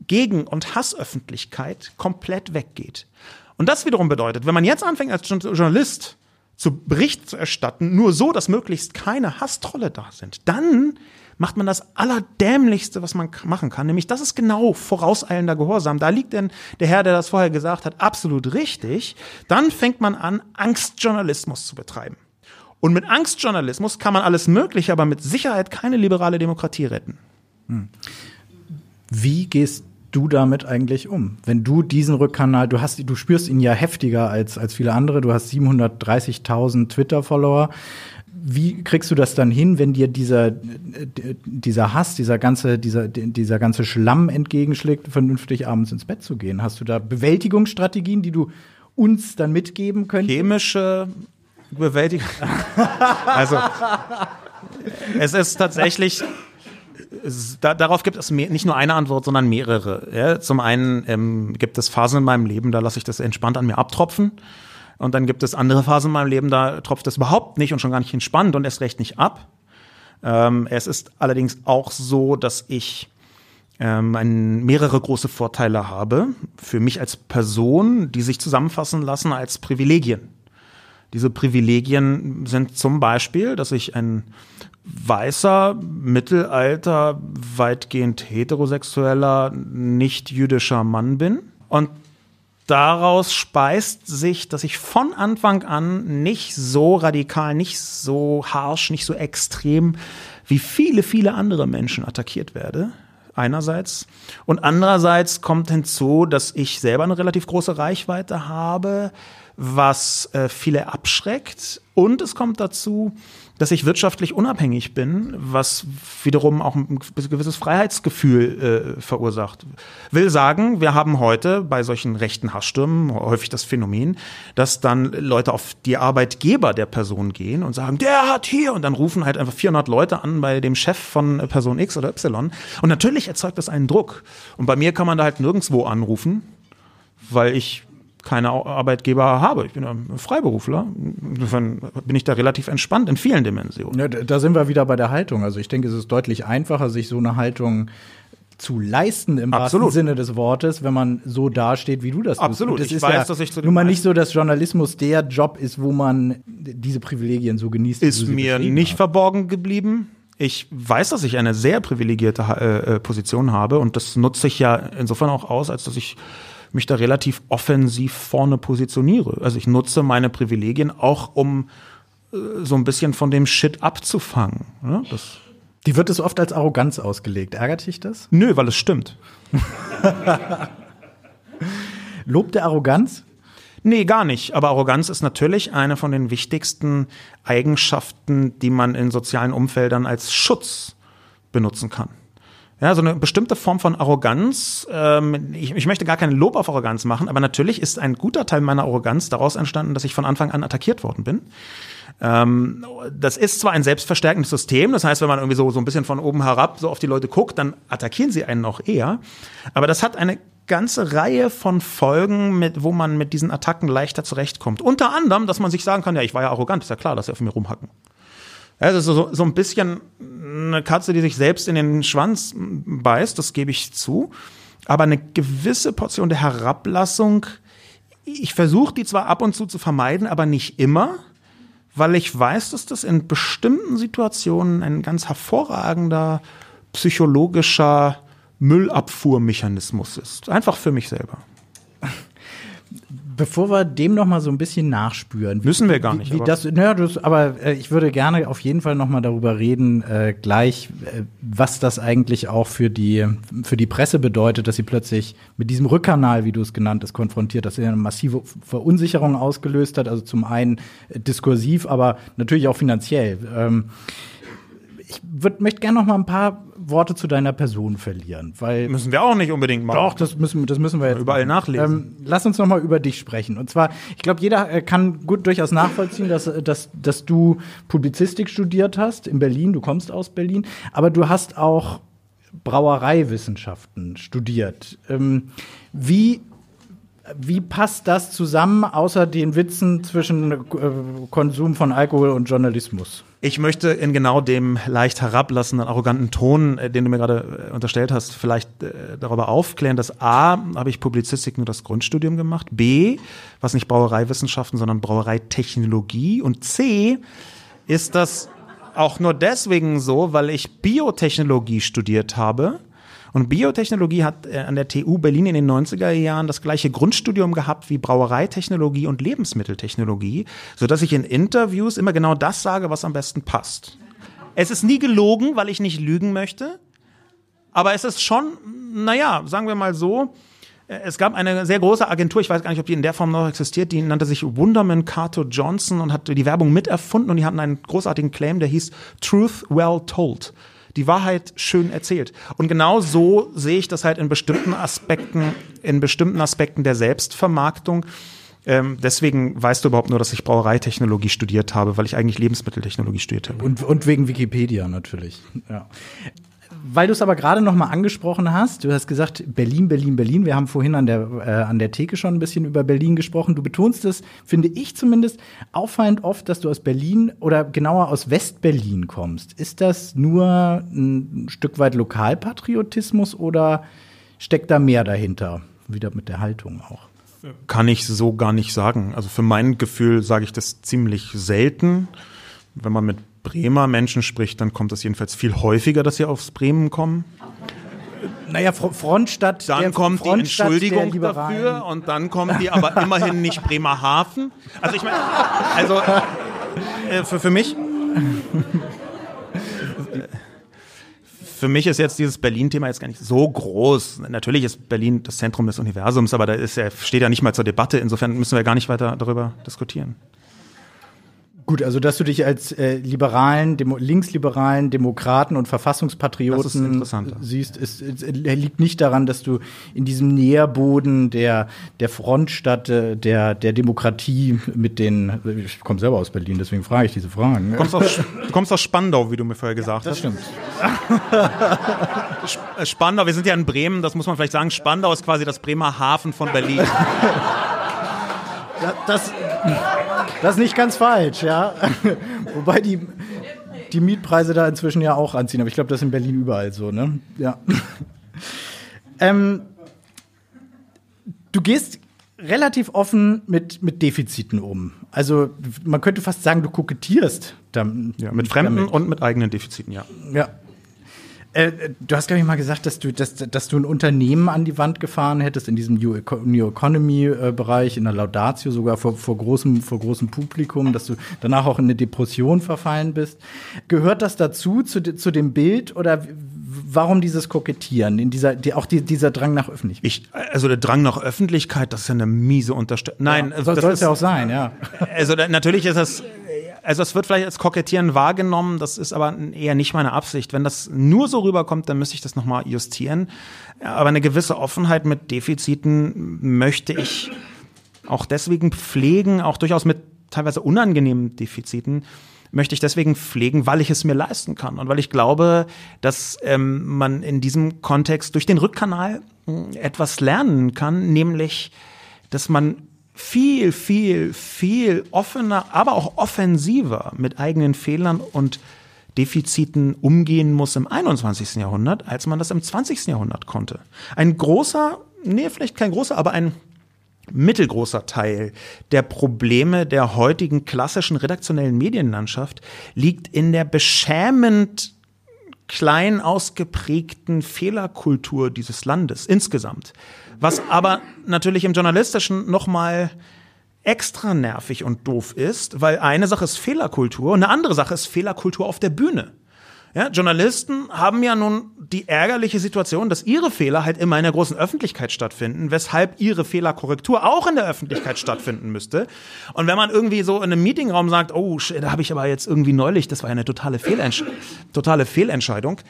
Gegen- und Hassöffentlichkeit komplett weggeht. Und das wiederum bedeutet, wenn man jetzt anfängt als Journalist zu Bericht zu erstatten, nur so, dass möglichst keine Hasstrolle da sind, dann macht man das Allerdämlichste, was man machen kann. Nämlich, das ist genau vorauseilender Gehorsam. Da liegt denn der Herr, der das vorher gesagt hat, absolut richtig. Dann fängt man an, Angstjournalismus zu betreiben. Und mit Angstjournalismus kann man alles Mögliche, aber mit Sicherheit keine liberale Demokratie retten. Hm. Wie gehst du damit eigentlich um? Wenn du diesen Rückkanal, du hast, du spürst ihn ja heftiger als, als viele andere. Du hast 730.000 Twitter-Follower. Wie kriegst du das dann hin, wenn dir dieser, dieser Hass, dieser ganze, dieser, dieser ganze Schlamm entgegenschlägt, vernünftig abends ins Bett zu gehen? Hast du da Bewältigungsstrategien, die du uns dann mitgeben könntest? Chemische bewältigen. also, es ist tatsächlich, da, darauf gibt es mehr, nicht nur eine Antwort, sondern mehrere. Ja, zum einen ähm, gibt es Phasen in meinem Leben, da lasse ich das entspannt an mir abtropfen. Und dann gibt es andere Phasen in meinem Leben, da tropft es überhaupt nicht und schon gar nicht entspannt und erst recht nicht ab. Ähm, es ist allerdings auch so, dass ich ähm, ein, mehrere große Vorteile habe für mich als Person, die sich zusammenfassen lassen als Privilegien. Diese Privilegien sind zum Beispiel, dass ich ein weißer, mittelalter, weitgehend heterosexueller, nicht jüdischer Mann bin. Und daraus speist sich, dass ich von Anfang an nicht so radikal, nicht so harsh, nicht so extrem wie viele, viele andere Menschen attackiert werde. Einerseits. Und andererseits kommt hinzu, dass ich selber eine relativ große Reichweite habe, was äh, viele abschreckt. Und es kommt dazu, dass ich wirtschaftlich unabhängig bin, was wiederum auch ein gewisses Freiheitsgefühl äh, verursacht. Will sagen, wir haben heute bei solchen rechten Hassstürmen häufig das Phänomen, dass dann Leute auf die Arbeitgeber der Person gehen und sagen, der hat hier und dann rufen halt einfach 400 Leute an bei dem Chef von Person X oder Y. Und natürlich erzeugt das einen Druck. Und bei mir kann man da halt nirgendwo anrufen, weil ich keine Arbeitgeber habe. Ich bin ein Freiberufler. Insofern bin ich da relativ entspannt in vielen Dimensionen. Ja, da sind wir wieder bei der Haltung. Also ich denke, es ist deutlich einfacher, sich so eine Haltung zu leisten im Absolut. wahrsten Sinne des Wortes, wenn man so dasteht, wie du das Absolut. tust. Das ich weiß, ja dass ich zu nun mal nicht so, dass Journalismus der Job ist, wo man diese Privilegien so genießt. Ist mir nicht hast. verborgen geblieben. Ich weiß, dass ich eine sehr privilegierte äh, äh, Position habe und das nutze ich ja insofern auch aus, als dass ich mich da relativ offensiv vorne positioniere. Also ich nutze meine Privilegien auch, um äh, so ein bisschen von dem Shit abzufangen. Ja, das Die wird es oft als Arroganz ausgelegt. Ärgert dich das? Nö, weil es stimmt. [LAUGHS] Lob der Arroganz? Nee, gar nicht. Aber Arroganz ist natürlich eine von den wichtigsten Eigenschaften, die man in sozialen Umfeldern als Schutz benutzen kann. Ja, so eine bestimmte Form von Arroganz. Ähm, ich, ich möchte gar keinen Lob auf Arroganz machen, aber natürlich ist ein guter Teil meiner Arroganz daraus entstanden, dass ich von Anfang an attackiert worden bin. Ähm, das ist zwar ein selbstverstärkendes System, das heißt, wenn man irgendwie so, so ein bisschen von oben herab so auf die Leute guckt, dann attackieren sie einen noch eher. Aber das hat eine ganze Reihe von Folgen, mit, wo man mit diesen Attacken leichter zurechtkommt. Unter anderem, dass man sich sagen kann, ja, ich war ja arrogant, ist ja klar, dass sie auf mir rumhacken. Also so, so ein bisschen eine Katze, die sich selbst in den Schwanz beißt, das gebe ich zu. Aber eine gewisse Portion der Herablassung, ich versuche die zwar ab und zu zu vermeiden, aber nicht immer, weil ich weiß, dass das in bestimmten Situationen ein ganz hervorragender psychologischer Müllabfuhrmechanismus ist. Einfach für mich selber. Bevor wir dem noch mal so ein bisschen nachspüren. Müssen wir gar nicht. Wie, wie das, naja, das, aber äh, ich würde gerne auf jeden Fall noch mal darüber reden, äh, gleich, äh, was das eigentlich auch für die, für die Presse bedeutet, dass sie plötzlich mit diesem Rückkanal, wie du es genannt hast, konfrontiert, dass er eine massive Verunsicherung ausgelöst hat. Also zum einen äh, diskursiv, aber natürlich auch finanziell. Ähm, ich würd, möchte gerne noch mal ein paar Worte zu deiner Person verlieren, weil müssen wir auch nicht unbedingt machen. Doch, das müssen, das müssen wir jetzt überall machen. nachlesen. Ähm, lass uns noch mal über dich sprechen. Und zwar, ich glaube, jeder äh, kann gut durchaus nachvollziehen, dass, dass, dass du Publizistik studiert hast in Berlin. Du kommst aus Berlin, aber du hast auch Brauereiwissenschaften studiert. Ähm, wie wie passt das zusammen, außer den Witzen zwischen äh, Konsum von Alkohol und Journalismus? Ich möchte in genau dem leicht herablassenden, arroganten Ton, äh, den du mir gerade äh, unterstellt hast, vielleicht darüber aufklären, dass A, habe ich Publizistik nur das Grundstudium gemacht, B, was nicht Brauereiwissenschaften, sondern Brauereitechnologie und C, ist das auch nur deswegen so, weil ich Biotechnologie studiert habe und Biotechnologie hat äh, an der TU Berlin in den 90er Jahren das gleiche Grundstudium gehabt wie Brauereitechnologie und Lebensmitteltechnologie, sodass ich in Interviews immer genau das sage, was am besten passt. Es ist nie gelogen, weil ich nicht lügen möchte, aber es ist schon, naja, sagen wir mal so, äh, es gab eine sehr große Agentur, ich weiß gar nicht, ob die in der Form noch existiert, die nannte sich Wunderman Carter Johnson und hat die Werbung miterfunden und die hatten einen großartigen Claim, der hieß Truth Well Told die Wahrheit schön erzählt. Und genau so sehe ich das halt in bestimmten Aspekten, in bestimmten Aspekten der Selbstvermarktung. Ähm, deswegen weißt du überhaupt nur, dass ich Brauereitechnologie studiert habe, weil ich eigentlich Lebensmitteltechnologie studiert habe. Und, und wegen Wikipedia natürlich. Ja weil du es aber gerade noch mal angesprochen hast, du hast gesagt Berlin, Berlin, Berlin. Wir haben vorhin an der äh, an der Theke schon ein bisschen über Berlin gesprochen. Du betonst es, finde ich zumindest, auffallend oft, dass du aus Berlin oder genauer aus Westberlin kommst. Ist das nur ein Stück weit Lokalpatriotismus oder steckt da mehr dahinter? Wieder mit der Haltung auch. Kann ich so gar nicht sagen. Also für mein Gefühl sage ich das ziemlich selten. Wenn man mit Bremer Menschen spricht, dann kommt es jedenfalls viel häufiger, dass sie aufs Bremen kommen. Naja, Frontstadt. Dann der kommt Frontstadt die Entschuldigung dafür und dann kommen die aber immerhin nicht Bremerhaven. Also ich meine, also äh, für, für mich. für mich ist jetzt dieses Berlin-Thema jetzt gar nicht so groß. Natürlich ist Berlin das Zentrum des Universums, aber da ist ja, steht ja nicht mal zur Debatte. Insofern müssen wir gar nicht weiter darüber diskutieren. Gut, also dass du dich als äh, liberalen, Demo linksliberalen Demokraten und Verfassungspatrioten siehst, ist, ist, liegt nicht daran, dass du in diesem Nährboden der der Frontstadt äh, der der Demokratie mit den ich komme selber aus Berlin, deswegen frage ich diese Fragen. Du kommst aus, du kommst aus Spandau, wie du mir vorher gesagt ja, das hast. Das stimmt. Spandau, wir sind ja in Bremen, das muss man vielleicht sagen. Spandau ist quasi das Bremer Hafen von Berlin. [LAUGHS] das, das ist nicht ganz falsch, ja. [LAUGHS] Wobei die, die Mietpreise da inzwischen ja auch anziehen, aber ich glaube, das ist in Berlin überall so, ne? Ja. [LAUGHS] Ähm, du gehst relativ offen mit, mit Defiziten um. Also man könnte fast sagen, du kokettierst damit. Ja, mit fremden damit. und mit eigenen Defiziten, ja. Ja, äh, du hast, glaube ich, mal gesagt, dass du, dass, dass du ein Unternehmen an die Wand gefahren hättest in diesem New, Economy-Bereich, in der Laudatio sogar vor, vor, großem, vor großem Publikum, dass du danach auch in eine Depression verfallen bist. Gehört das dazu, zu, zu dem Bild oder warum dieses Kokettieren, in dieser, die, auch die, dieser Drang nach Öffentlichkeit? Ich, also der Drang nach Öffentlichkeit, das ist ja eine miese Unterstützung. Nein, ja, soll es ja auch sein, ja. Also natürlich ist das also es wird vielleicht als Kokettieren wahrgenommen, das ist aber eher nicht meine Absicht. Wenn das nur so rüberkommt, dann müsste ich das nochmal justieren. Aber eine gewisse Offenheit mit Defiziten möchte ich auch deswegen pflegen, auch durchaus mit teilweise unangenehmen Defiziten, möchte ich deswegen pflegen, weil ich es mir leisten kann und weil ich glaube, dass ähm, man in diesem Kontext durch den Rückkanal etwas lernen kann, nämlich, dass man viel, viel, viel offener, aber auch offensiver mit eigenen Fehlern und Defiziten umgehen muss im 21. Jahrhundert, als man das im 20. Jahrhundert konnte. Ein großer, nee, vielleicht kein großer, aber ein mittelgroßer Teil der Probleme der heutigen klassischen redaktionellen Medienlandschaft liegt in der beschämend klein ausgeprägten Fehlerkultur dieses Landes insgesamt. Was aber natürlich im Journalistischen nochmal extra nervig und doof ist, weil eine Sache ist Fehlerkultur und eine andere Sache ist Fehlerkultur auf der Bühne. Ja, Journalisten haben ja nun die ärgerliche Situation, dass ihre Fehler halt immer in der großen Öffentlichkeit stattfinden, weshalb ihre Fehlerkorrektur auch in der Öffentlichkeit stattfinden müsste. Und wenn man irgendwie so in einem Meetingraum sagt, oh, da habe ich aber jetzt irgendwie neulich, das war ja eine totale, Fehlentsch totale Fehlentscheidung,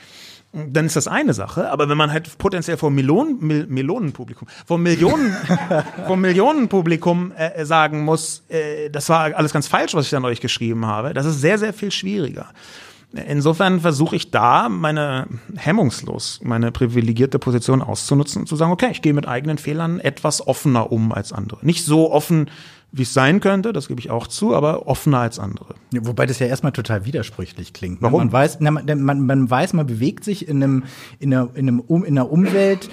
dann ist das eine Sache. Aber wenn man halt potenziell vor Melonen, Mil Melonenpublikum, vor Millionen, [LAUGHS] vor Millionenpublikum äh, sagen muss, äh, das war alles ganz falsch, was ich da neulich geschrieben habe, das ist sehr, sehr viel schwieriger. Insofern versuche ich da meine hemmungslos, meine privilegierte Position auszunutzen und zu sagen, okay, ich gehe mit eigenen Fehlern etwas offener um als andere. Nicht so offen, wie es sein könnte, das gebe ich auch zu, aber offener als andere. Ja, wobei das ja erstmal total widersprüchlich klingt. Ne? Warum? Man weiß, man, man, man weiß, man bewegt sich in einem, in einer, in einem, in einer Umwelt,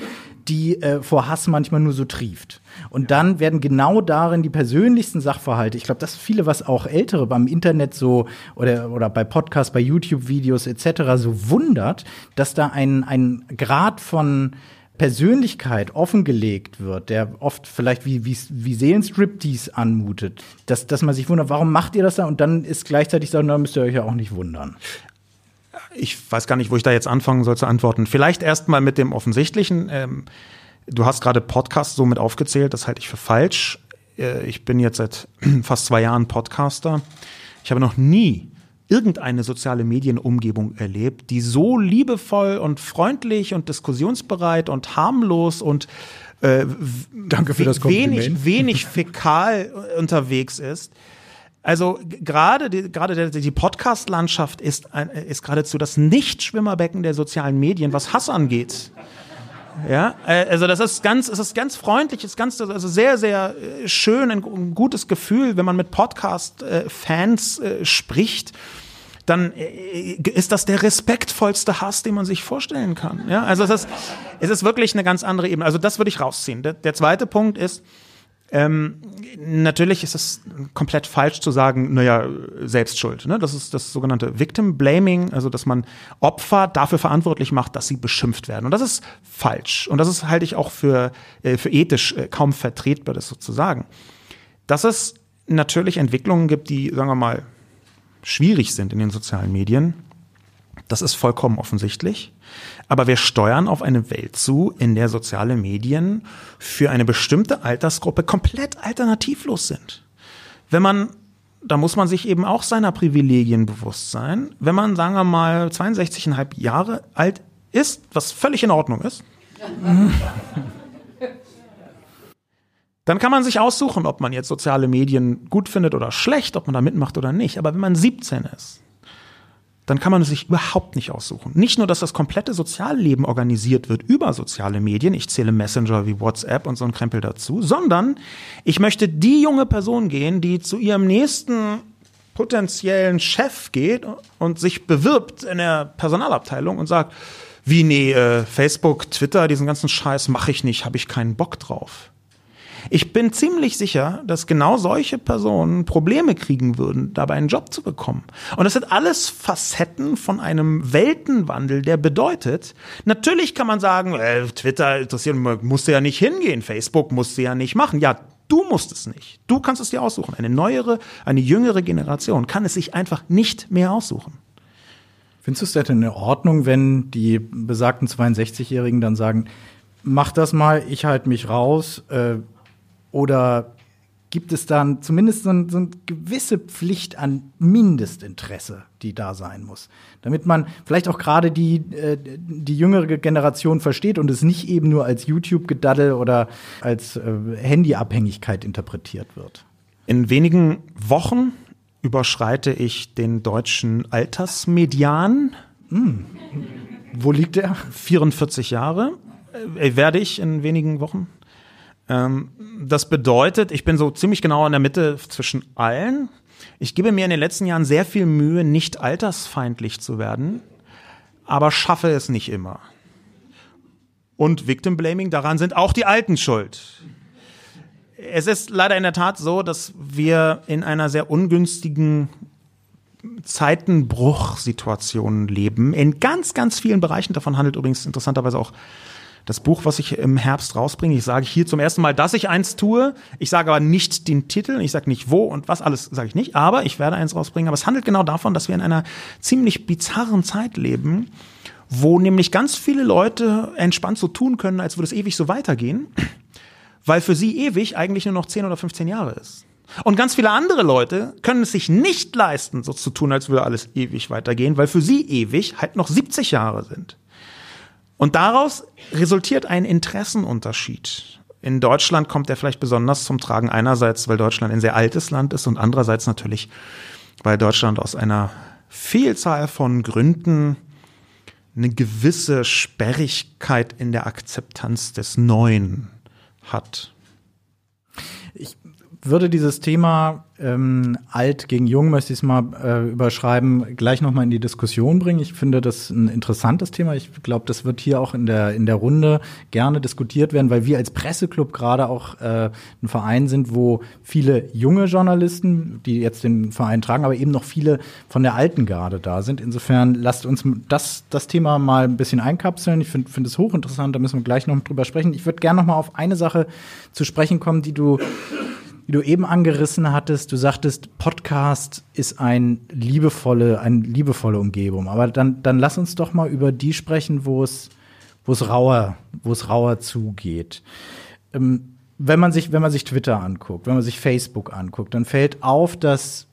die äh, vor Hass manchmal nur so trieft. Und dann werden genau darin die persönlichsten Sachverhalte, ich glaube, das viele, was auch Ältere beim Internet so oder, oder bei Podcasts, bei YouTube-Videos etc. so wundert, dass da ein, ein Grad von Persönlichkeit offengelegt wird, der oft vielleicht wie, wie, wie Seelenstriptease anmutet, dass, dass man sich wundert, warum macht ihr das da? Und dann ist gleichzeitig so, da müsst ihr euch ja auch nicht wundern ich weiß gar nicht, wo ich da jetzt anfangen soll zu antworten. Vielleicht erstmal mit dem Offensichtlichen. Ähm, du hast gerade Podcast so mit aufgezählt, das halte ich für falsch. Äh, ich bin jetzt seit [CLEARS THROAT] fast zwei Jahren Podcaster. Ich habe noch nie irgendeine soziale Medienumgebung erlebt, die so liebevoll und freundlich und diskussionsbereit und harmlos und äh, Danke für das wenig, wenig [LAUGHS] fäkal unterwegs ist. Also gerade die, gerade die Podcast-Landschaft ist, ist geradezu das Nichtschwimmerbecken der sozialen Medien, was Hass angeht. Ja, äh, also das ist ganz, es ist ganz freundlich, ist ganz, also sehr, sehr äh, schön, ein, gutes Gefühl, wenn man mit Podcast-Fans äh, spricht dann ist das der respektvollste Hass, den man sich vorstellen kann. Ja, also es ist, es ist wirklich eine ganz andere Ebene. Also das würde ich rausziehen. Der, der zweite Punkt ist, ähm, natürlich ist es komplett falsch zu sagen, naja, Selbstschuld. Ne? Das ist das sogenannte Victim Blaming, also dass man Opfer dafür verantwortlich macht, dass sie beschimpft werden. Und das ist falsch. Und das ist halte ich auch für, äh, für ethisch äh, kaum vertretbar, das so zu sagen. Dass es natürlich Entwicklungen gibt, die, sagen wir mal, schwierig sind in den sozialen Medien, das ist vollkommen offensichtlich. Aber wir steuern auf eine Welt zu, in der soziale Medien für eine bestimmte Altersgruppe komplett alternativlos sind. Wenn man, da muss man sich eben auch seiner Privilegien bewusst sein, wenn man, sagen wir mal, 62,5 Jahre alt ist, was völlig in Ordnung ist, [LAUGHS] dann kann man sich aussuchen, ob man jetzt soziale Medien gut findet oder schlecht, ob man da mitmacht oder nicht. Aber wenn man 17 ist, dann kann man es sich überhaupt nicht aussuchen. Nicht nur, dass das komplette Sozialleben organisiert wird über soziale Medien, ich zähle Messenger wie WhatsApp und so ein Krempel dazu, sondern ich möchte die junge Person gehen, die zu ihrem nächsten potenziellen Chef geht und sich bewirbt in der Personalabteilung und sagt, wie nee, äh, Facebook, Twitter, diesen ganzen Scheiß mache ich nicht, habe ich keinen Bock drauf. Ich bin ziemlich sicher, dass genau solche Personen Probleme kriegen würden, dabei einen Job zu bekommen. Und das sind alles Facetten von einem Weltenwandel, der bedeutet, natürlich kann man sagen, äh, Twitter interessiert, musste ja nicht hingehen, Facebook musste ja nicht machen. Ja, Du musst es nicht. Du kannst es dir aussuchen. Eine neuere, eine jüngere Generation kann es sich einfach nicht mehr aussuchen. Findest du es denn in Ordnung, wenn die besagten 62-Jährigen dann sagen, mach das mal, ich halte mich raus, äh, oder gibt es dann zumindest so, ein, so eine gewisse Pflicht an Mindestinteresse, die da sein muss, damit man vielleicht auch gerade die, äh, die jüngere Generation versteht und es nicht eben nur als YouTube-Gedaddel oder als äh, Handyabhängigkeit interpretiert wird. In wenigen Wochen überschreite ich den deutschen Altersmedian. Hm. Wo liegt der? 44 Jahre. Äh, werde ich in wenigen Wochen. Ähm, das bedeutet, ich bin so ziemlich genau in der Mitte zwischen allen. Ich gebe mir in den letzten Jahren sehr viel Mühe, nicht altersfeindlich zu werden, aber schaffe es nicht immer. Und Victim Blaming, daran sind auch die Alten schuld. Es ist leider in der Tat so, dass wir in einer sehr ungünstigen Zeitenbruchsituation leben. In ganz, ganz vielen Bereichen. Davon handelt übrigens interessanterweise auch das Buch, was ich im Herbst rausbringe. Ich sage hier zum ersten Mal, dass ich eins tue. Ich sage aber nicht den Titel. Ich sage nicht wo und was alles sage ich nicht. Aber ich werde eins rausbringen. Aber es handelt genau davon, dass wir in einer ziemlich bizarren Zeit leben, wo nämlich ganz viele Leute entspannt so tun können, als würde es ewig so weitergehen, weil für sie ewig eigentlich nur noch 10 oder 15 Jahre ist. Und ganz viele andere Leute können es sich nicht leisten, so zu tun, als würde alles ewig weitergehen, weil für sie ewig halt noch 70 Jahre sind. Und daraus resultiert ein Interessenunterschied. In Deutschland kommt er vielleicht besonders zum Tragen. Einerseits, weil Deutschland ein sehr altes Land ist und andererseits natürlich, weil Deutschland aus einer Vielzahl von Gründen eine gewisse Sperrigkeit in der Akzeptanz des Neuen hat. Würde dieses Thema ähm, alt gegen jung, möchte ich es mal äh, überschreiben, gleich nochmal in die Diskussion bringen. Ich finde das ein interessantes Thema. Ich glaube, das wird hier auch in der, in der Runde gerne diskutiert werden, weil wir als Presseclub gerade auch äh, ein Verein sind, wo viele junge Journalisten, die jetzt den Verein tragen, aber eben noch viele von der alten Garde da sind. Insofern lasst uns das, das Thema mal ein bisschen einkapseln. Ich finde finde es hochinteressant, da müssen wir gleich noch drüber sprechen. Ich würde gerne noch mal auf eine Sache zu sprechen kommen, die du wie du eben angerissen hattest, du sagtest, Podcast ist ein liebevolle, eine liebevolle Umgebung. Aber dann, dann lass uns doch mal über die sprechen, wo es, wo es rauer, wo es rauer zugeht. Ähm, wenn man sich, wenn man sich Twitter anguckt, wenn man sich Facebook anguckt, dann fällt auf, dass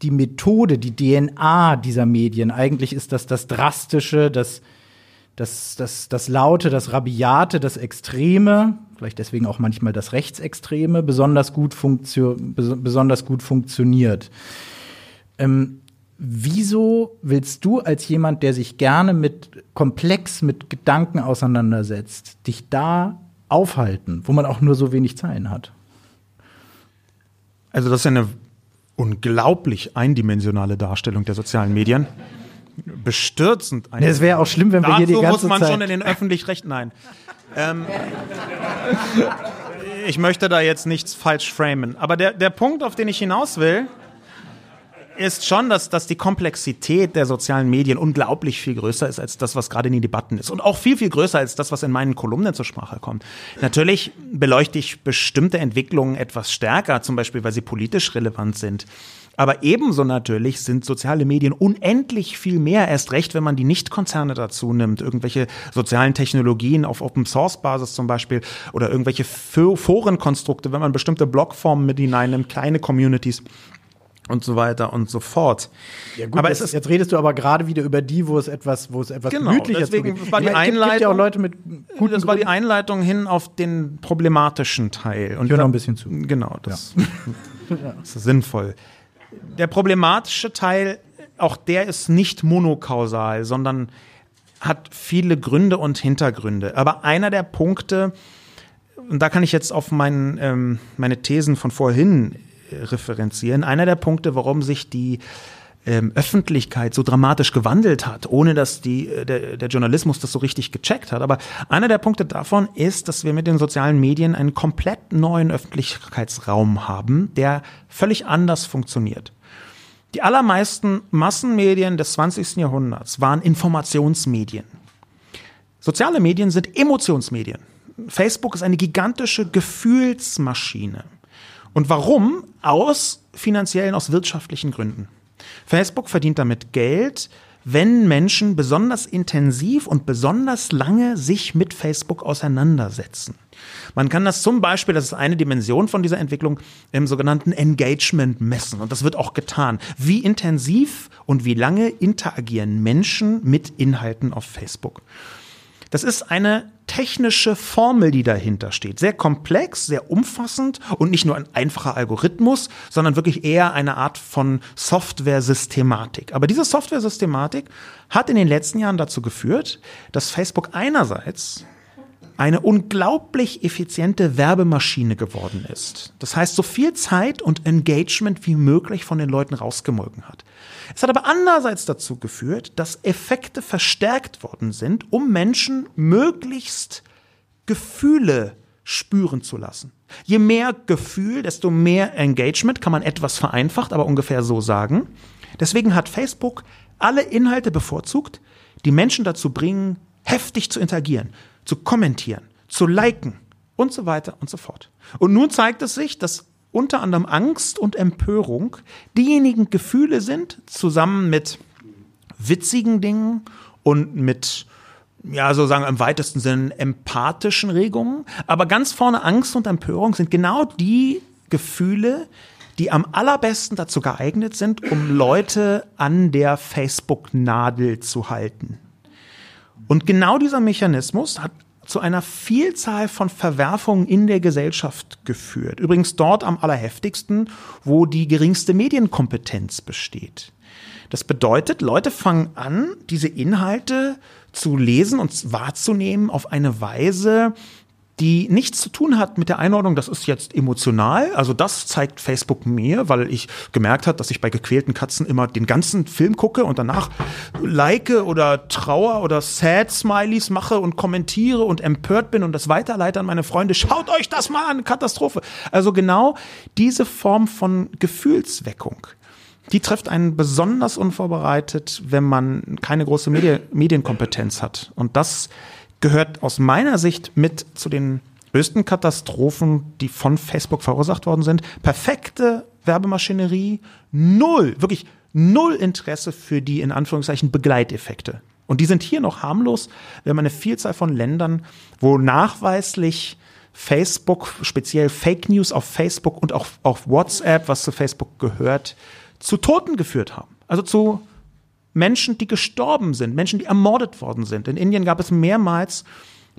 die Methode, die DNA dieser Medien eigentlich ist, dass das Drastische, das, das, das, das Laute, das Rabiate, das Extreme, vielleicht deswegen auch manchmal das Rechtsextreme, besonders gut, besonders gut funktioniert. Ähm, wieso willst du als jemand, der sich gerne mit komplex mit Gedanken auseinandersetzt, dich da aufhalten, wo man auch nur so wenig Zeilen hat? Also das ist eine unglaublich eindimensionale Darstellung der sozialen Medien bestürzend. Es wäre auch schlimm, wenn wir hier die ganze Zeit... muss man Zeit schon in den öffentlich-rechten... Nein. Ähm, ich möchte da jetzt nichts falsch framen. Aber der, der Punkt, auf den ich hinaus will, ist schon, dass, dass die Komplexität der sozialen Medien unglaublich viel größer ist als das, was gerade in den Debatten ist. Und auch viel, viel größer als das, was in meinen Kolumnen zur Sprache kommt. Natürlich beleuchte ich bestimmte Entwicklungen etwas stärker, zum Beispiel, weil sie politisch relevant sind. Aber ebenso natürlich sind soziale Medien unendlich viel mehr, erst recht, wenn man die Nicht-Konzerne dazu nimmt, irgendwelche sozialen Technologien auf Open-Source-Basis zum Beispiel oder irgendwelche Forenkonstrukte, wenn man bestimmte Blogformen mit hineinnimmt, kleine Communities und so weiter und so fort. Ja gut, aber jetzt, ist, jetzt redest du aber gerade wieder über die, wo es etwas, wo es etwas genau, gemütlicher deswegen zugeht. war die Einleitung, gibt, ja auch Leute mit guten Das war die Einleitung hin auf den problematischen Teil. Und ich höre noch ein bisschen zu. Genau, das, ja. [LAUGHS] das ist sinnvoll der problematische Teil, auch der ist nicht monokausal, sondern hat viele Gründe und Hintergründe. Aber einer der Punkte, und da kann ich jetzt auf mein, ähm, meine Thesen von vorhin äh, referenzieren, einer der Punkte, warum sich die ähm, Öffentlichkeit so dramatisch gewandelt hat, ohne dass die, äh, der, der Journalismus das so richtig gecheckt hat. Aber einer der Punkte davon ist, dass wir mit den sozialen Medien einen komplett neuen Öffentlichkeitsraum haben, der völlig anders funktioniert. Die allermeisten Massenmedien des 20. Jahrhunderts waren Informationsmedien. Soziale Medien sind Emotionsmedien. Facebook ist eine gigantische Gefühlsmaschine. Und warum? Aus finanziellen, aus wirtschaftlichen Gründen. Facebook verdient damit Geld, wenn Menschen besonders intensiv und besonders lange sich mit Facebook auseinandersetzen. Man kann das zum Beispiel, das ist eine Dimension von dieser Entwicklung, im sogenannten Engagement messen. Und das wird auch getan. Wie intensiv und wie lange interagieren Menschen mit Inhalten auf Facebook? Das ist eine technische Formel, die dahinter steht. Sehr komplex, sehr umfassend und nicht nur ein einfacher Algorithmus, sondern wirklich eher eine Art von Software-Systematik. Aber diese Software-Systematik hat in den letzten Jahren dazu geführt, dass Facebook einerseits eine unglaublich effiziente Werbemaschine geworden ist. Das heißt, so viel Zeit und Engagement wie möglich von den Leuten rausgemolken hat. Es hat aber andererseits dazu geführt, dass Effekte verstärkt worden sind, um Menschen möglichst Gefühle spüren zu lassen. Je mehr Gefühl, desto mehr Engagement, kann man etwas vereinfacht, aber ungefähr so sagen. Deswegen hat Facebook alle Inhalte bevorzugt, die Menschen dazu bringen, heftig zu interagieren, zu kommentieren, zu liken und so weiter und so fort. Und nun zeigt es sich, dass unter anderem Angst und Empörung diejenigen Gefühle sind, zusammen mit witzigen Dingen und mit ja, so sagen im weitesten Sinne empathischen Regungen. Aber ganz vorne Angst und Empörung sind genau die Gefühle, die am allerbesten dazu geeignet sind, um Leute an der Facebook-Nadel zu halten. Und genau dieser Mechanismus hat zu einer Vielzahl von Verwerfungen in der Gesellschaft geführt. Übrigens dort am allerheftigsten, wo die geringste Medienkompetenz besteht. Das bedeutet, Leute fangen an, diese Inhalte zu lesen und wahrzunehmen auf eine Weise, die nichts zu tun hat mit der Einordnung, das ist jetzt emotional. Also das zeigt Facebook mir, weil ich gemerkt habe, dass ich bei gequälten Katzen immer den ganzen Film gucke und danach like oder Trauer oder Sad Smileys mache und kommentiere und empört bin und das weiterleite an meine Freunde. Schaut euch das mal an, Katastrophe. Also genau diese Form von Gefühlsweckung. Die trifft einen besonders unvorbereitet, wenn man keine große Medi Medienkompetenz hat. Und das gehört aus meiner Sicht mit zu den größten Katastrophen, die von Facebook verursacht worden sind. Perfekte Werbemaschinerie, null, wirklich null Interesse für die in Anführungszeichen Begleiteffekte. Und die sind hier noch harmlos. Wir haben eine Vielzahl von Ländern, wo nachweislich Facebook, speziell Fake News auf Facebook und auch auf WhatsApp, was zu Facebook gehört, zu Toten geführt haben. Also zu Menschen, die gestorben sind, Menschen, die ermordet worden sind. In Indien gab es mehrmals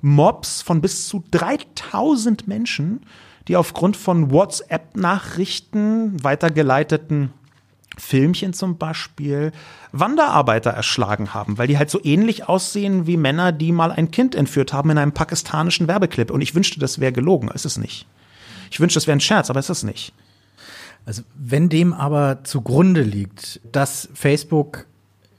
Mobs von bis zu 3000 Menschen, die aufgrund von WhatsApp-Nachrichten, weitergeleiteten Filmchen zum Beispiel, Wanderarbeiter erschlagen haben, weil die halt so ähnlich aussehen wie Männer, die mal ein Kind entführt haben in einem pakistanischen Werbeclip. Und ich wünschte, das wäre gelogen. Ist es nicht. Ich wünschte, das wäre ein Scherz, aber ist es nicht. Also wenn dem aber zugrunde liegt, dass Facebook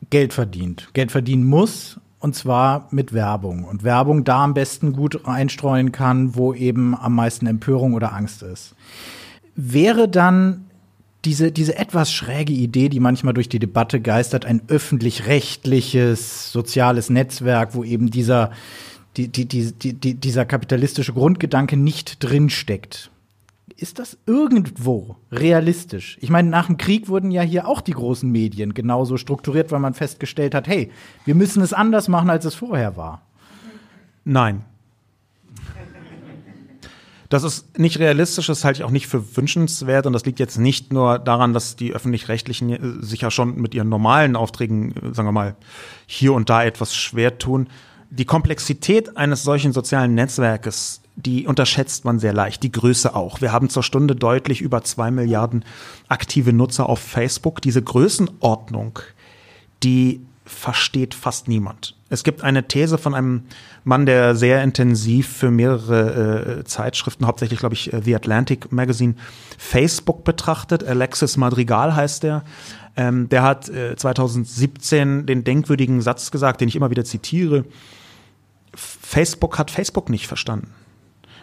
Geld verdient, Geld verdienen muss, und zwar mit Werbung. Und Werbung da am besten gut einstreuen kann, wo eben am meisten Empörung oder Angst ist. Wäre dann diese, diese etwas schräge Idee, die manchmal durch die Debatte geistert, ein öffentlich-rechtliches soziales Netzwerk, wo eben dieser, die, die, die, die, dieser kapitalistische Grundgedanke nicht drinsteckt ist das irgendwo realistisch? Ich meine, nach dem Krieg wurden ja hier auch die großen Medien genauso strukturiert, weil man festgestellt hat, hey, wir müssen es anders machen, als es vorher war. Nein. Das ist nicht realistisch, das halte ich auch nicht für wünschenswert und das liegt jetzt nicht nur daran, dass die öffentlich-rechtlichen äh, sich ja schon mit ihren normalen Aufträgen, äh, sagen wir mal, hier und da etwas schwer tun. Die Komplexität eines solchen sozialen Netzwerkes die unterschätzt man sehr leicht, die Größe auch. Wir haben zur Stunde deutlich über zwei Milliarden aktive Nutzer auf Facebook. Diese Größenordnung, die versteht fast niemand. Es gibt eine These von einem Mann, der sehr intensiv für mehrere äh, Zeitschriften, hauptsächlich glaube ich äh, The Atlantic Magazine, Facebook betrachtet. Alexis Madrigal heißt der. Ähm, der hat äh, 2017 den denkwürdigen Satz gesagt, den ich immer wieder zitiere. Facebook hat Facebook nicht verstanden.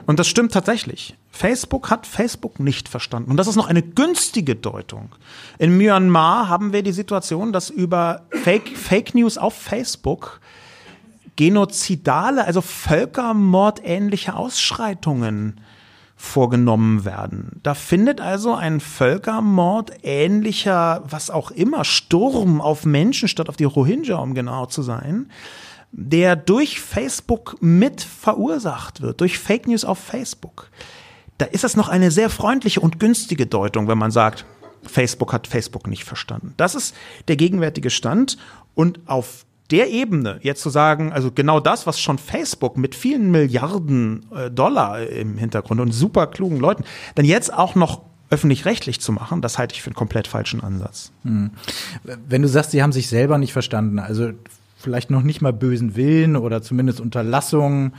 Und das stimmt tatsächlich. Facebook hat Facebook nicht verstanden. Und das ist noch eine günstige Deutung. In Myanmar haben wir die Situation, dass über Fake, Fake News auf Facebook genozidale, also völkermordähnliche Ausschreitungen vorgenommen werden. Da findet also ein Völkermord ähnlicher, was auch immer, Sturm auf Menschen statt auf die Rohingya, um genau zu sein, der durch Facebook mit verursacht wird, durch Fake News auf Facebook, da ist das noch eine sehr freundliche und günstige Deutung, wenn man sagt, Facebook hat Facebook nicht verstanden. Das ist der gegenwärtige Stand und auf der Ebene jetzt zu sagen, also genau das, was schon Facebook mit vielen Milliarden äh, Dollar im Hintergrund und super klugen Leuten, dann jetzt auch noch öffentlich-rechtlich zu machen, das halte ich für einen komplett falschen Ansatz. Hm. Wenn du sagst, sie haben sich selber nicht verstanden, also vielleicht noch nicht mal bösen Willen oder zumindest Unterlassung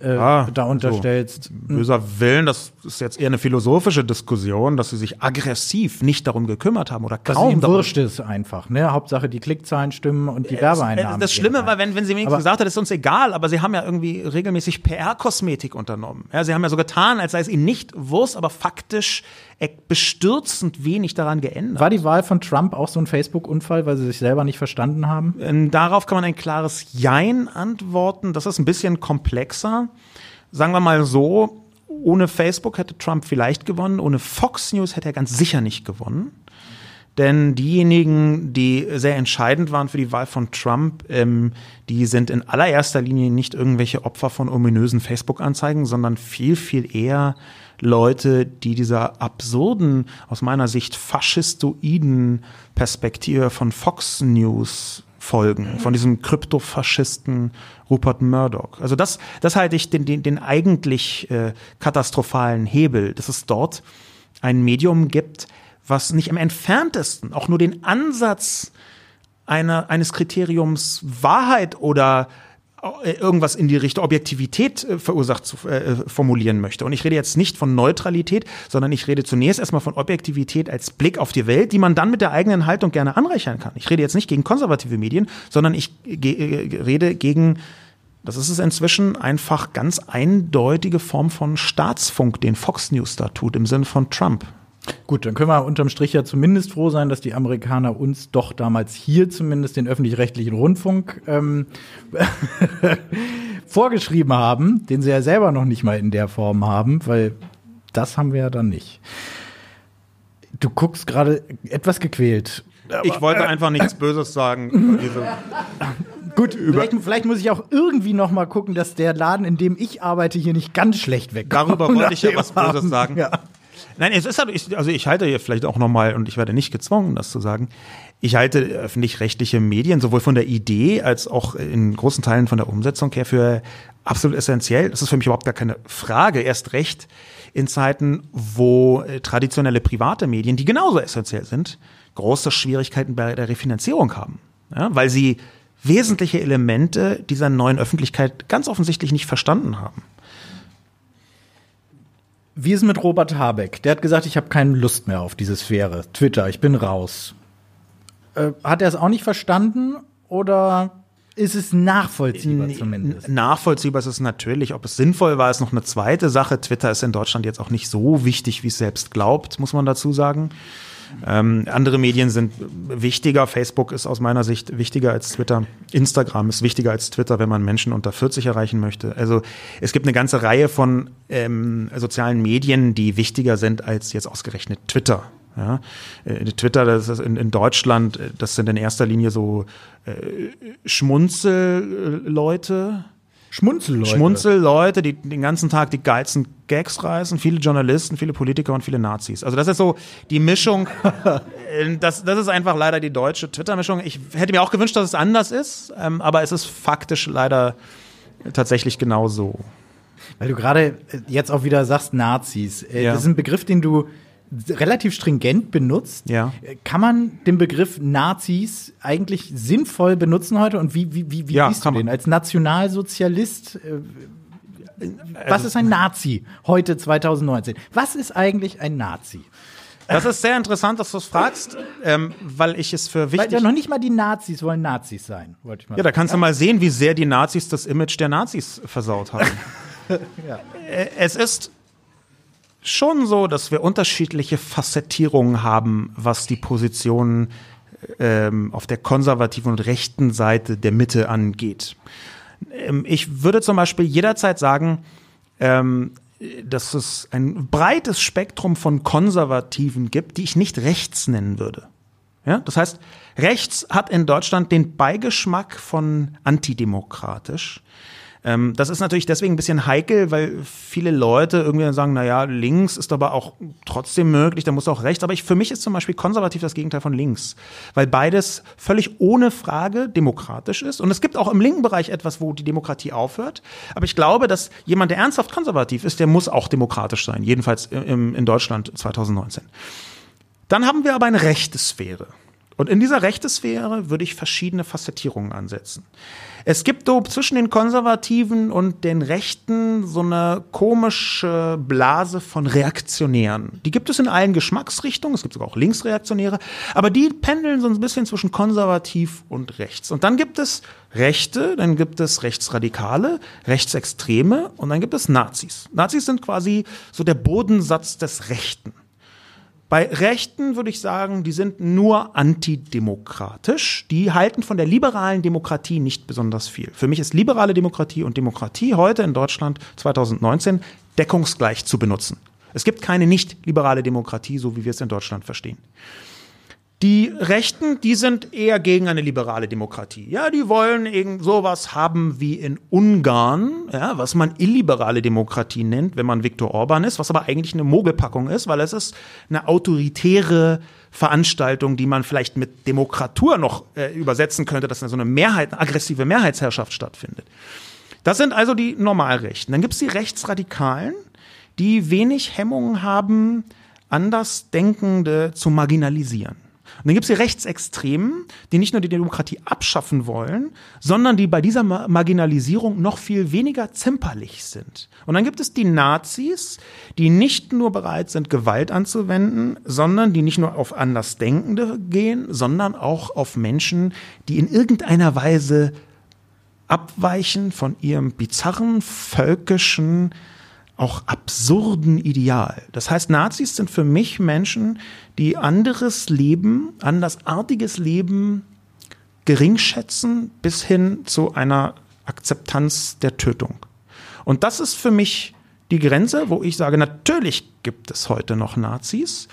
äh, ah, da unterstellst. So böser Willen, das ist jetzt eher eine philosophische Diskussion, dass sie sich aggressiv nicht darum gekümmert haben oder kaum. Dass ihnen wurscht ist einfach, ne? Hauptsache die Klickzahlen stimmen und die Werbeeinnahmen. Das Schlimme war, wenn, wenn sie wenigstens gesagt hat, ist uns egal, aber sie haben ja irgendwie regelmäßig PR-Kosmetik unternommen. Ja, sie haben ja so getan, als sei es ihnen nicht Wurst, aber faktisch bestürzend wenig daran geändert. War die Wahl von Trump auch so ein Facebook-Unfall, weil sie sich selber nicht verstanden haben? Ähm, darauf kann man ein klares Jein antworten. Das ist ein bisschen komplexer. Sagen wir mal so, ohne Facebook hätte Trump vielleicht gewonnen, ohne Fox News hätte er ganz sicher nicht gewonnen. Denn diejenigen, die sehr entscheidend waren für die Wahl von Trump, ähm, die sind in allererster Linie nicht irgendwelche Opfer von ominösen Facebook-Anzeigen, sondern viel, viel eher Leute, die dieser absurden, aus meiner Sicht faschistoiden Perspektive von Fox News folgen, von diesem Kryptofaschisten Rupert Murdoch. Also das, das halte ich den, den, den eigentlich äh, katastrophalen Hebel, dass es dort ein Medium gibt, was nicht im entferntesten auch nur den Ansatz einer, eines Kriteriums Wahrheit oder irgendwas in die Richtung Objektivität äh, verursacht zu äh, formulieren möchte. Und ich rede jetzt nicht von Neutralität, sondern ich rede zunächst erstmal von Objektivität als Blick auf die Welt, die man dann mit der eigenen Haltung gerne anreichern kann. Ich rede jetzt nicht gegen konservative Medien, sondern ich äh, rede gegen das ist es inzwischen einfach ganz eindeutige Form von Staatsfunk, den Fox News da tut, im Sinne von Trump. Gut, dann können wir unterm Strich ja zumindest froh sein, dass die Amerikaner uns doch damals hier zumindest den öffentlich-rechtlichen Rundfunk ähm, [LAUGHS] vorgeschrieben haben, den sie ja selber noch nicht mal in der Form haben, weil das haben wir ja dann nicht. Du guckst gerade etwas gequält. ich wollte einfach nichts Böses sagen. [LAUGHS] Gut, vielleicht, vielleicht, muss ich auch irgendwie noch mal gucken, dass der Laden, in dem ich arbeite, hier nicht ganz schlecht wegkommt. Darüber wollte ich ja was Böses sagen. Ja. Nein, es ist halt, ich, also ich halte hier vielleicht auch nochmal, und ich werde nicht gezwungen, das zu sagen, ich halte öffentlich-rechtliche Medien sowohl von der Idee als auch in großen Teilen von der Umsetzung her für absolut essentiell. Das ist für mich überhaupt gar keine Frage. Erst recht in Zeiten, wo äh, traditionelle private Medien, die genauso essentiell sind, große Schwierigkeiten bei der Refinanzierung haben. Ja, weil sie wesentliche Elemente dieser neuen Öffentlichkeit ganz offensichtlich nicht verstanden haben. Wie ist mit Robert Habeck? Der hat gesagt, ich habe keine Lust mehr auf diese Sphäre. Twitter, ich bin raus. Äh, hat er es auch nicht verstanden oder ist es nachvollziehbar zumindest? Nachvollziehbar ist es natürlich. Ob es sinnvoll war, ist noch eine zweite Sache. Twitter ist in Deutschland jetzt auch nicht so wichtig, wie es selbst glaubt, muss man dazu sagen. Ähm, andere Medien sind wichtiger. Facebook ist aus meiner Sicht wichtiger als Twitter. Instagram ist wichtiger als Twitter, wenn man Menschen unter 40 erreichen möchte. Also es gibt eine ganze Reihe von ähm, sozialen Medien, die wichtiger sind als jetzt ausgerechnet Twitter. Ja, äh, Twitter, das ist in, in, Deutschland, äh, das sind in erster Linie so äh, Schmunzelleute, Schmunzelleute. Schmunzelleute, die den ganzen Tag die geilsten Gags reißen, viele Journalisten, viele Politiker und viele Nazis. Also das ist so die Mischung. [LAUGHS] Äh, das, das ist einfach leider die deutsche Twitter-Mischung. Ich hätte mir auch gewünscht, dass es anders ist, ähm, aber es ist faktisch leider tatsächlich genau so. Weil du gerade jetzt auch wieder sagst Nazis. Äh, ja. Das ist ein Begriff, den du relativ stringent benutzt. Ja. Kann man den Begriff Nazis eigentlich sinnvoll benutzen heute? Und wie, wie, wie, wie ja, siehst du den? Als Nationalsozialist, äh, was also ist ein Nazi heute 2019? Was ist eigentlich ein Nazi? Das ist sehr interessant, dass du es fragst, ähm, weil ich es für wichtig. Weil ja noch nicht mal die Nazis wollen Nazis sein, wollte ich mal Ja, da kannst du mal sehen, wie sehr die Nazis das Image der Nazis versaut haben. [LAUGHS] ja. Äh, es ist schon so, dass wir unterschiedliche Facettierungen haben, was die Positionen ähm, auf der konservativen und rechten Seite der Mitte angeht. Ähm, ich würde zum Beispiel jederzeit sagen, ähm, dass es ein breites Spektrum von Konservativen gibt, die ich nicht rechts nennen würde. Ja, das heißt, rechts hat in Deutschland den Beigeschmack von antidemokratisch. Ähm, das ist natürlich deswegen ein bisschen heikel, weil viele Leute irgendwie sagen, na ja, links ist aber auch trotzdem möglich, da muss auch rechts. Aber ich, für mich ist zum Beispiel konservativ das Gegenteil von links, weil beides völlig ohne Frage demokratisch ist. Und es gibt auch im linken Bereich etwas, wo die Demokratie aufhört. Aber ich glaube, dass jemand, der ernsthaft konservativ ist, der muss auch demokratisch sein, jedenfalls im, in Deutschland 2019. Dann haben wir aber eine rechte Sphäre. Und in dieser Rechtesphäre würde ich verschiedene Facettierungen ansetzen. Es gibt so zwischen den Konservativen und den Rechten so eine komische Blase von Reaktionären. Die gibt es in allen Geschmacksrichtungen, es gibt sogar auch Linksreaktionäre, aber die pendeln so ein bisschen zwischen konservativ und rechts. Und dann gibt es Rechte, dann gibt es Rechtsradikale, Rechtsextreme und dann gibt es Nazis. Nazis sind quasi so der Bodensatz des Rechten. Bei Rechten würde ich sagen, die sind nur antidemokratisch. Die halten von der liberalen Demokratie nicht besonders viel. Für mich ist liberale Demokratie und Demokratie heute in Deutschland 2019 deckungsgleich zu benutzen. Es gibt keine nicht liberale Demokratie, so wie wir es in Deutschland verstehen. Die Rechten, die sind eher gegen eine liberale Demokratie. Ja, die wollen irgend sowas haben wie in Ungarn, ja, was man illiberale Demokratie nennt, wenn man Viktor Orban ist, was aber eigentlich eine Mogelpackung ist, weil es ist eine autoritäre Veranstaltung, die man vielleicht mit Demokratur noch äh, übersetzen könnte, dass so eine Mehrheit, eine aggressive Mehrheitsherrschaft stattfindet. Das sind also die Normalrechten. Dann gibt es die Rechtsradikalen, die wenig Hemmungen haben, Andersdenkende zu marginalisieren. Und dann gibt es die Rechtsextremen, die nicht nur die Demokratie abschaffen wollen, sondern die bei dieser Marginalisierung noch viel weniger zimperlich sind. Und dann gibt es die Nazis, die nicht nur bereit sind, Gewalt anzuwenden, sondern die nicht nur auf Andersdenkende gehen, sondern auch auf Menschen, die in irgendeiner Weise abweichen von ihrem bizarren, völkischen, auch absurden Ideal. Das heißt, Nazis sind für mich Menschen, die anderes Leben, andersartiges Leben geringschätzen bis hin zu einer Akzeptanz der Tötung. Und das ist für mich die Grenze, wo ich sage, natürlich gibt es heute noch Nazis.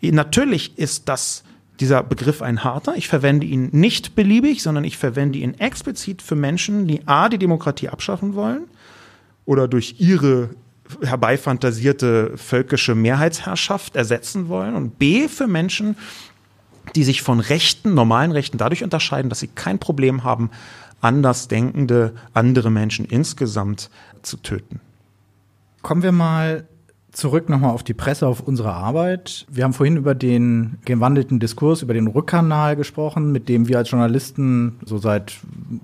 Natürlich ist das dieser Begriff ein harter. Ich verwende ihn nicht beliebig, sondern ich verwende ihn explizit für Menschen, die A, die Demokratie abschaffen wollen oder durch ihre herbeifantasierte völkische Mehrheitsherrschaft ersetzen wollen und B für Menschen, die sich von Rechten, normalen Rechten dadurch unterscheiden, dass sie kein Problem haben, andersdenkende andere Menschen insgesamt zu töten. Kommen wir mal zurück nochmal auf die Presse, auf unsere Arbeit. Wir haben vorhin über den gewandelten Diskurs, über den Rückkanal gesprochen, mit dem wir als Journalisten so seit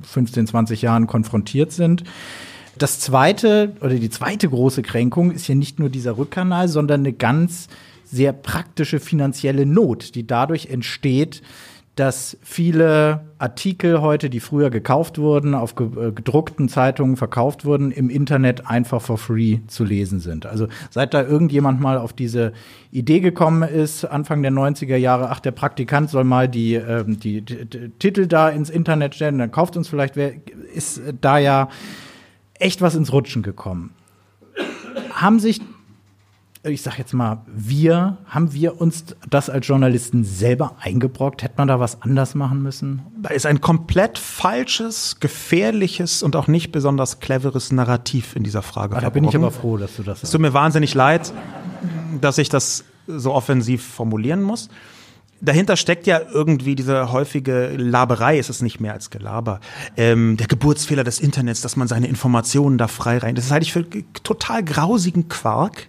15, 20 Jahren konfrontiert sind. Das zweite oder die zweite große Kränkung ist ja nicht nur dieser Rückkanal, sondern eine ganz sehr praktische finanzielle Not, die dadurch entsteht, dass viele Artikel heute, die früher gekauft wurden, auf äh, gedruckten Zeitungen verkauft wurden, im Internet einfach for free zu lesen sind. Also seit da irgendjemand mal auf diese Idee gekommen ist, Anfang der 90er Jahre, ach, der Praktikant soll mal die, äh, die, die, die Titel da ins Internet stellen, dann kauft uns vielleicht wer, ist da ja echt was ins Rutschen gekommen. Haben sich, ich sag jetzt mal, wir, haben wir uns das als Journalisten selber eingebrockt? Hätte man da was anders machen müssen? Da ist ein komplett falsches, gefährliches und auch nicht besonders cleveres Narrativ in dieser Frage. Ah, da bin ich aber froh, dass du das sagst. Es tut mir wahnsinnig leid, dass ich das so offensiv formulieren muss dahinter steckt ja irgendwie diese häufige Laberei, es ist nicht mehr als Gelaber. Ähm, der Geburtsfehler des Internets, dass man seine Informationen da frei rein. Das halte ich für total grausigen Quark.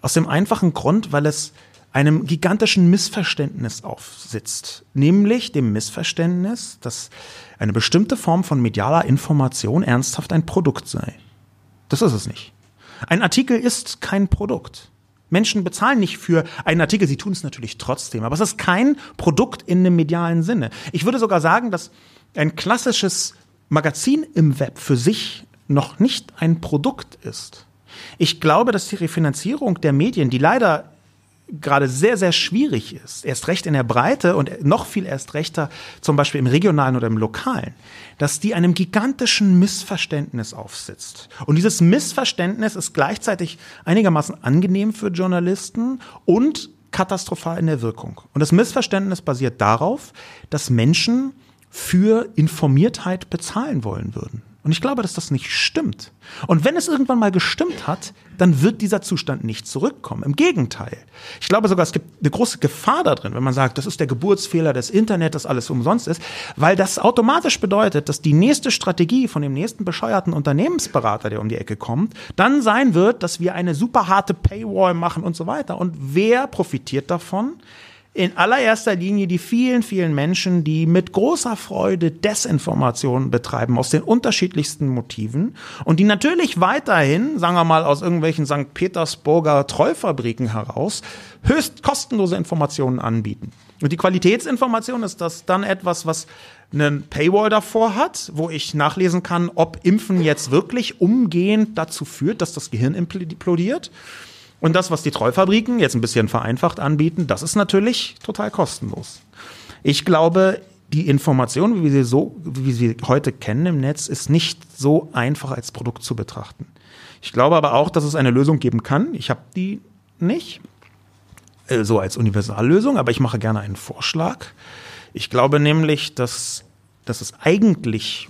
Aus dem einfachen Grund, weil es einem gigantischen Missverständnis aufsitzt. Nämlich dem Missverständnis, dass eine bestimmte Form von medialer Information ernsthaft ein Produkt sei. Das ist es nicht. Ein Artikel ist kein Produkt. Menschen bezahlen nicht für einen Artikel, sie tun es natürlich trotzdem, aber es ist kein Produkt in einem medialen Sinne. Ich würde sogar sagen, dass ein klassisches Magazin im Web für sich noch nicht ein Produkt ist. Ich glaube, dass die Refinanzierung der Medien, die leider gerade sehr, sehr schwierig ist, erst recht in der Breite und noch viel erst rechter zum Beispiel im regionalen oder im lokalen, dass die einem gigantischen Missverständnis aufsitzt. Und dieses Missverständnis ist gleichzeitig einigermaßen angenehm für Journalisten und katastrophal in der Wirkung. Und das Missverständnis basiert darauf, dass Menschen für Informiertheit bezahlen wollen würden. Und ich glaube, dass das nicht stimmt. Und wenn es irgendwann mal gestimmt hat, dann wird dieser Zustand nicht zurückkommen. Im Gegenteil. Ich glaube sogar, es gibt eine große Gefahr darin, wenn man sagt, das ist der Geburtsfehler des Internet, dass alles umsonst ist, weil das automatisch bedeutet, dass die nächste Strategie von dem nächsten bescheuerten Unternehmensberater, der um die Ecke kommt, dann sein wird, dass wir eine super harte Paywall machen und so weiter. Und wer profitiert davon? In allererster Linie die vielen, vielen Menschen, die mit großer Freude Desinformation betreiben aus den unterschiedlichsten Motiven und die natürlich weiterhin, sagen wir mal, aus irgendwelchen St. Petersburger Treufabriken heraus höchst kostenlose Informationen anbieten. Und die Qualitätsinformation ist das dann etwas, was einen Paywall davor hat, wo ich nachlesen kann, ob Impfen jetzt wirklich umgehend dazu führt, dass das Gehirn implodiert. Und das, was die Treufabriken jetzt ein bisschen vereinfacht anbieten, das ist natürlich total kostenlos. Ich glaube, die Information, wie wir sie so, wie wir sie heute kennen im Netz, ist nicht so einfach als Produkt zu betrachten. Ich glaube aber auch, dass es eine Lösung geben kann. Ich habe die nicht äh, so als Universallösung, aber ich mache gerne einen Vorschlag. Ich glaube nämlich, dass, dass es eigentlich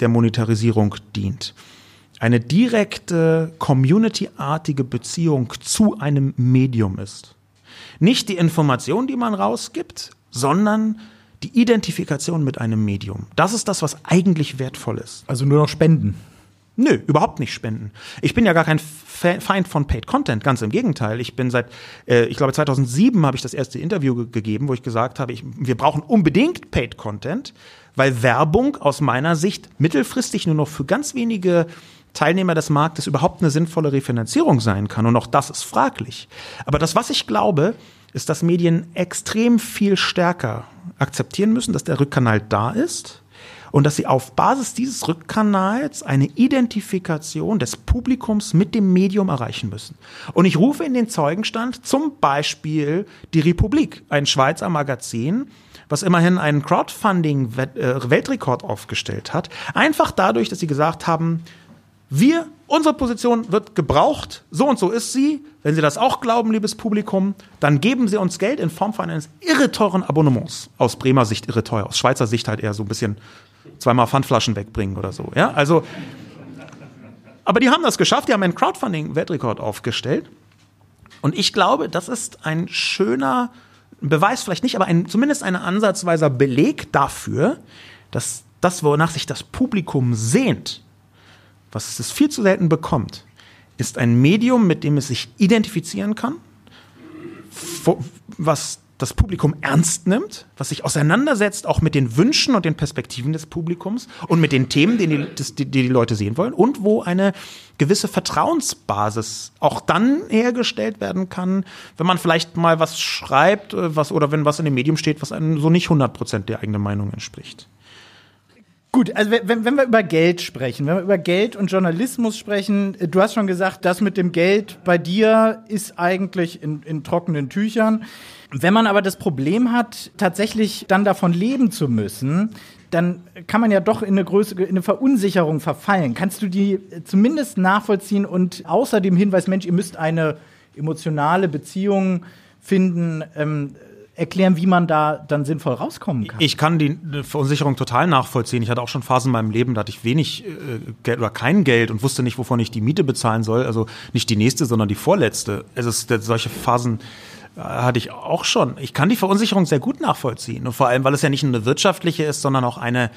der Monetarisierung dient eine direkte community-artige Beziehung zu einem Medium ist. Nicht die Information, die man rausgibt, sondern die Identifikation mit einem Medium. Das ist das, was eigentlich wertvoll ist. Also nur noch Spenden. Nö, überhaupt nicht spenden. Ich bin ja gar kein Feind von Paid Content, ganz im Gegenteil. Ich bin seit, äh, ich glaube 2007 habe ich das erste Interview ge gegeben, wo ich gesagt habe, ich, wir brauchen unbedingt Paid Content, weil Werbung aus meiner Sicht mittelfristig nur noch für ganz wenige Teilnehmer des Marktes überhaupt eine sinnvolle Refinanzierung sein kann. Und auch das ist fraglich. Aber das, was ich glaube, ist, dass Medien extrem viel stärker akzeptieren müssen, dass der Rückkanal da ist und dass sie auf Basis dieses Rückkanals eine Identifikation des Publikums mit dem Medium erreichen müssen. Und ich rufe in den Zeugenstand zum Beispiel die Republik, ein Schweizer Magazin, was immerhin einen Crowdfunding-Weltrekord aufgestellt hat, einfach dadurch, dass sie gesagt haben, wir, unsere Position wird gebraucht, so und so ist sie. Wenn Sie das auch glauben, liebes Publikum, dann geben Sie uns Geld in Form von eines irre teuren Abonnements. Aus Bremer Sicht irre teuer, aus Schweizer Sicht halt eher so ein bisschen zweimal Pfandflaschen wegbringen oder so. Ja, also, aber die haben das geschafft, die haben einen Crowdfunding-Weltrekord aufgestellt. Und ich glaube, das ist ein schöner Beweis, vielleicht nicht, aber ein, zumindest ein ansatzweiser Beleg dafür, dass das, wonach sich das Publikum sehnt, was es viel zu selten bekommt, ist ein Medium, mit dem es sich identifizieren kann, was das Publikum ernst nimmt, was sich auseinandersetzt auch mit den Wünschen und den Perspektiven des Publikums und mit den Themen, die die, die, die Leute sehen wollen und wo eine gewisse Vertrauensbasis auch dann hergestellt werden kann, wenn man vielleicht mal was schreibt äh, was, oder wenn was in dem Medium steht, was einem so nicht 100% der eigenen Meinung entspricht. Gut, also wenn, wenn wir über Geld sprechen, wenn wir über Geld und Journalismus sprechen, äh, du hast schon gesagt, das mit dem Geld bei dir ist eigentlich in, in trockenen Tüchern. Wenn man aber das Problem hat, tatsächlich dann davon leben zu müssen, dann kann man ja doch in eine größere in eine Verunsicherung verfallen. Kannst du die zumindest nachvollziehen und außerdem Hinweis, Mensch, ihr müsst eine emotionale Beziehung finden, ähm, erklären, wie man da dann sinnvoll rauskommen kann. Ich kann die Verunsicherung total nachvollziehen. Ich hatte auch schon Phasen in meinem Leben, da hatte ich wenig äh, Geld oder kein Geld und wusste nicht, wovon ich die Miete bezahlen soll. Also nicht die nächste, sondern die vorletzte. Also solche Phasen äh, hatte ich auch schon. Ich kann die Verunsicherung sehr gut nachvollziehen. Und vor allem, weil es ja nicht nur eine wirtschaftliche ist, sondern auch eine,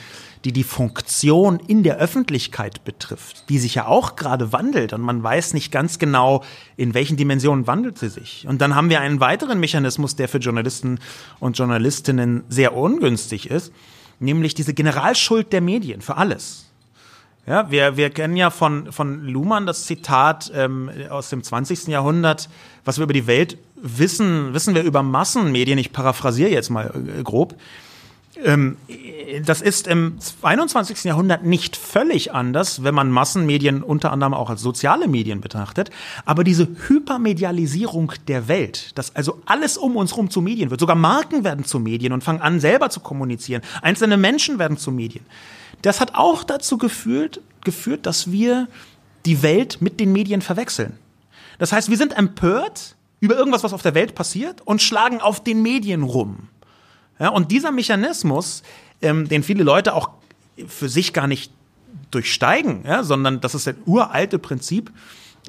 die die Funktion in der Öffentlichkeit betrifft, die sich ja auch gerade wandelt und man weiß nicht ganz genau, in welchen Dimensionen wandelt sie sich. Und dann haben wir einen weiteren Mechanismus, der für Journalisten und Journalistinnen sehr ungünstig ist, nämlich diese Generalschuld der Medien für alles. Ja, wir, wir kennen ja von, von Luhmann das Zitat ähm, aus dem 20. Jahrhundert, was wir über die Welt wissen, wissen wir über Massenmedien, ich paraphrasiere jetzt mal äh, grob, ähm, das ist im 21. Jahrhundert nicht völlig anders, wenn man Massenmedien unter anderem auch als soziale Medien betrachtet. Aber diese Hypermedialisierung der Welt, dass also alles um uns herum zu Medien wird, sogar Marken werden zu Medien und fangen an, selber zu kommunizieren. Einzelne Menschen werden zu Medien. Das hat auch dazu geführt, geführt, dass wir die Welt mit den Medien verwechseln. Das heißt, wir sind empört über irgendwas, was auf der Welt passiert und schlagen auf den Medien rum. Ja, und dieser Mechanismus, ähm, den viele Leute auch für sich gar nicht durchsteigen, ja, sondern das ist ein uralte Prinzip,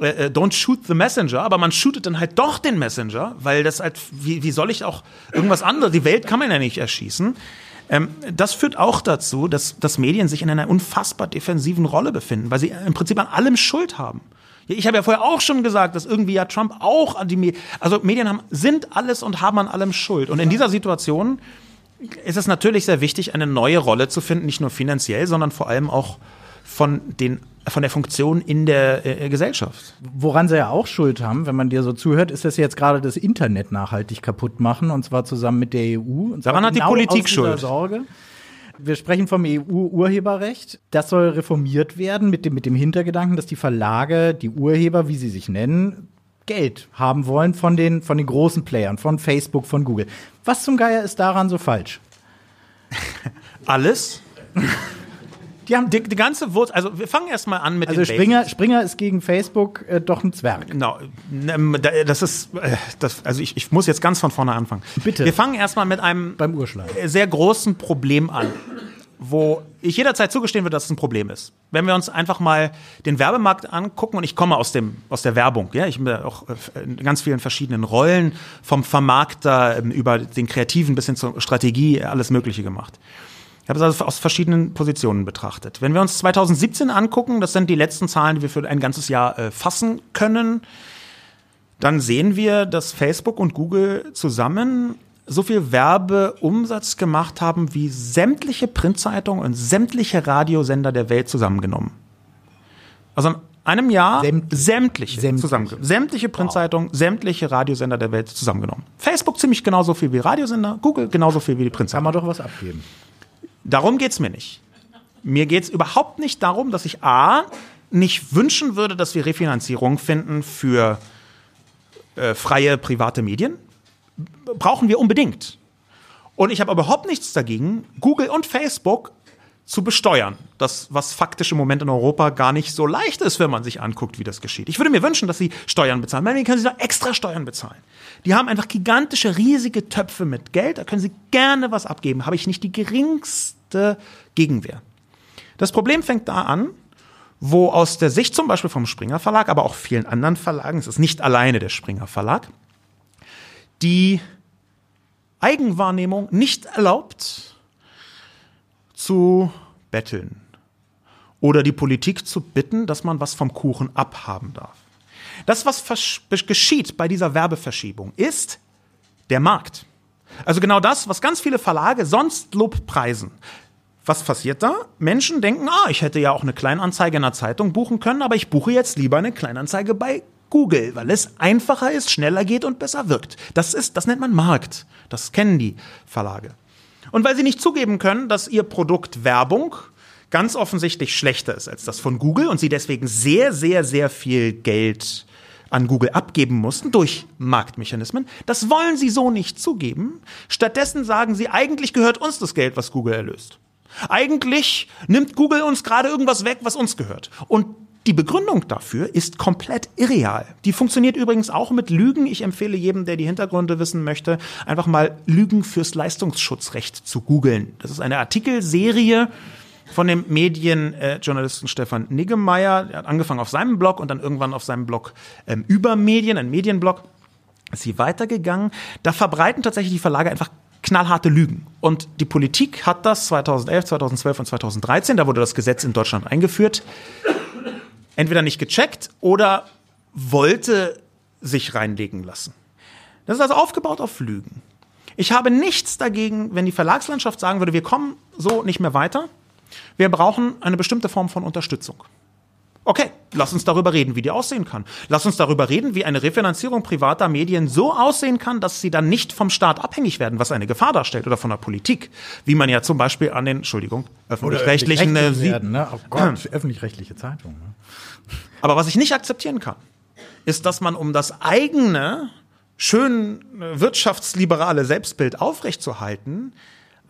äh, äh, don't shoot the messenger, aber man shootet dann halt doch den Messenger, weil das halt, wie, wie soll ich auch irgendwas anderes, die Welt kann man ja nicht erschießen. Ähm, das führt auch dazu, dass, dass Medien sich in einer unfassbar defensiven Rolle befinden, weil sie im Prinzip an allem Schuld haben. Ich habe ja vorher auch schon gesagt, dass irgendwie ja Trump auch an die Medien, also Medien haben, sind alles und haben an allem Schuld. Und in dieser Situation ist es natürlich sehr wichtig, eine neue Rolle zu finden, nicht nur finanziell, sondern vor allem auch von den von der Funktion in der äh, Gesellschaft. Woran sie ja auch Schuld haben, wenn man dir so zuhört, ist, dass sie jetzt gerade das Internet nachhaltig kaputt machen und zwar zusammen mit der EU. Daran hat die genau Politik aus dieser Schuld. Sorge. Wir sprechen vom EU-Urheberrecht. Das soll reformiert werden mit dem, mit dem Hintergedanken, dass die Verlage, die Urheber, wie sie sich nennen, Geld haben wollen von den, von den großen Playern, von Facebook, von Google. Was zum Geier ist daran so falsch? [LAUGHS] Alles. Die haben die, die ganze Wurzel, also wir fangen erstmal an mit Also Springer, Basics. Springer ist gegen Facebook äh, doch ein Zwerg. Genau, Ähm, da- das ist, äh, das, also ich, ich muss jetzt ganz von vorne anfangen. Bitte. Wir fangen erstmal mit einem Beim sehr großen Problem an, wo ich jederzeit zugestehen würde, dass es ein Problem ist. Wenn wir uns einfach mal den Werbemarkt angucken, und ich komme aus, dem, aus der Werbung, ja, ich bin auch äh, in ganz vielen verschiedenen Rollen, vom Vermarkter ähm, über den Kreativen bis hin zur Strategie, alles Mögliche gemacht. Ich habe es also aus verschiedenen Positionen betrachtet. Wenn wir uns 2017 angucken, das sind die letzten Zahlen, die wir für ein ganzes Jahr äh, fassen können, dann sehen wir, dass Facebook und Google zusammen so viel Werbeumsatz gemacht haben wie sämtliche Printzeitungen und sämtliche Radiosender der Welt zusammengenommen. Also in einem Jahr Sämtliche. sämtliche, Sämtliche. zusammengenommen. Sämtliche Printzeitungen, sämtliche Radiosender der Welt zusammengenommen. Facebook ziemlich genauso viel wie Radiosender, Google genauso viel wie die Kann Printzeitungen. man doch was abgeben. Darum geht's mir nicht. Mir geht's überhaupt nicht darum, dass ich A, nicht wünschen würde, dass wir Refinanzierung finden für äh, freie private Medien. Brauchen wir unbedingt. Und ich habe überhaupt nichts dagegen, Google und Facebook zu besteuern. Das, was faktisch im Moment in Europa gar nicht so leicht ist, wenn man sich anguckt, wie das geschieht. Ich würde mir wünschen, dass sie Steuern bezahlen. Meinetwegen können sie da extra Steuern bezahlen. Die haben einfach gigantische, riesige Töpfe mit Geld. Da können sie gerne was abgeben. Habe ich nicht die geringste Gegenwehr. Das Problem fängt da an, wo aus der Sicht zum Beispiel vom Springer Verlag, aber auch vielen anderen Verlagen, es ist nicht alleine der Springer Verlag, die Eigenwahrnehmung nicht erlaubt, zu betteln oder die Politik zu bitten, dass man was vom Kuchen abhaben darf. Das, was geschieht bei dieser Werbeverschiebung, ist der Markt. Also genau das, was ganz viele Verlage sonst lobpreisen. Was passiert da? Menschen denken, ah, ich hätte ja auch eine Kleinanzeige in einer Zeitung buchen können, aber ich buche jetzt lieber eine Kleinanzeige bei Google, weil es einfacher ist, schneller geht und besser wirkt. Das ist, das nennt man Markt. Das kennen die Verlage. Und weil sie nicht zugeben können, dass ihr Produkt Werbung ganz offensichtlich schlechter ist als das von Google und sie deswegen sehr, sehr, sehr viel Geld an Google abgeben mussten durch Marktmechanismen. Das wollen sie so nicht zugeben. Stattdessen sagen sie, eigentlich gehört uns das Geld, was Google erlöst. Eigentlich nimmt Google uns gerade irgendwas weg, was uns gehört. Und die Begründung dafür ist komplett irreal. Die funktioniert übrigens auch mit Lügen. Ich empfehle jedem, der die Hintergründe wissen möchte, einfach mal Lügen fürs Leistungsschutzrecht zu googeln. Das ist eine Artikelserie von dem Medienjournalisten Stefan Niggemeier. Er hat angefangen auf seinem Blog und dann irgendwann auf seinem Blog ähm, über Medien, ein Medienblog, ist sie weitergegangen. Da verbreiten tatsächlich die Verlage einfach knallharte Lügen. Und die Politik hat das 2011, 2012 und 2013, da wurde das Gesetz in Deutschland eingeführt, entweder nicht gecheckt oder wollte sich reinlegen lassen. Das ist also aufgebaut auf Lügen. Ich habe nichts dagegen, wenn die Verlagslandschaft sagen würde, wir kommen so nicht mehr weiter. Wir brauchen eine bestimmte Form von Unterstützung. Okay, lass uns darüber reden, wie die aussehen kann. Lass uns darüber reden, wie eine Refinanzierung privater Medien so aussehen kann, dass sie dann nicht vom Staat abhängig werden, was eine Gefahr darstellt, oder von der Politik. Wie man ja zum Beispiel an den, Entschuldigung, öffentlich-rechtlichen. Äh, werden, ne? Oh Gott, [CLEARS THROAT] öffentlich-rechtliche Zeitung. Ne? aber was ich nicht akzeptieren kann, ist, dass man um das eigene, schön äh, wirtschaftsliberale Selbstbild aufrechtzuerhalten,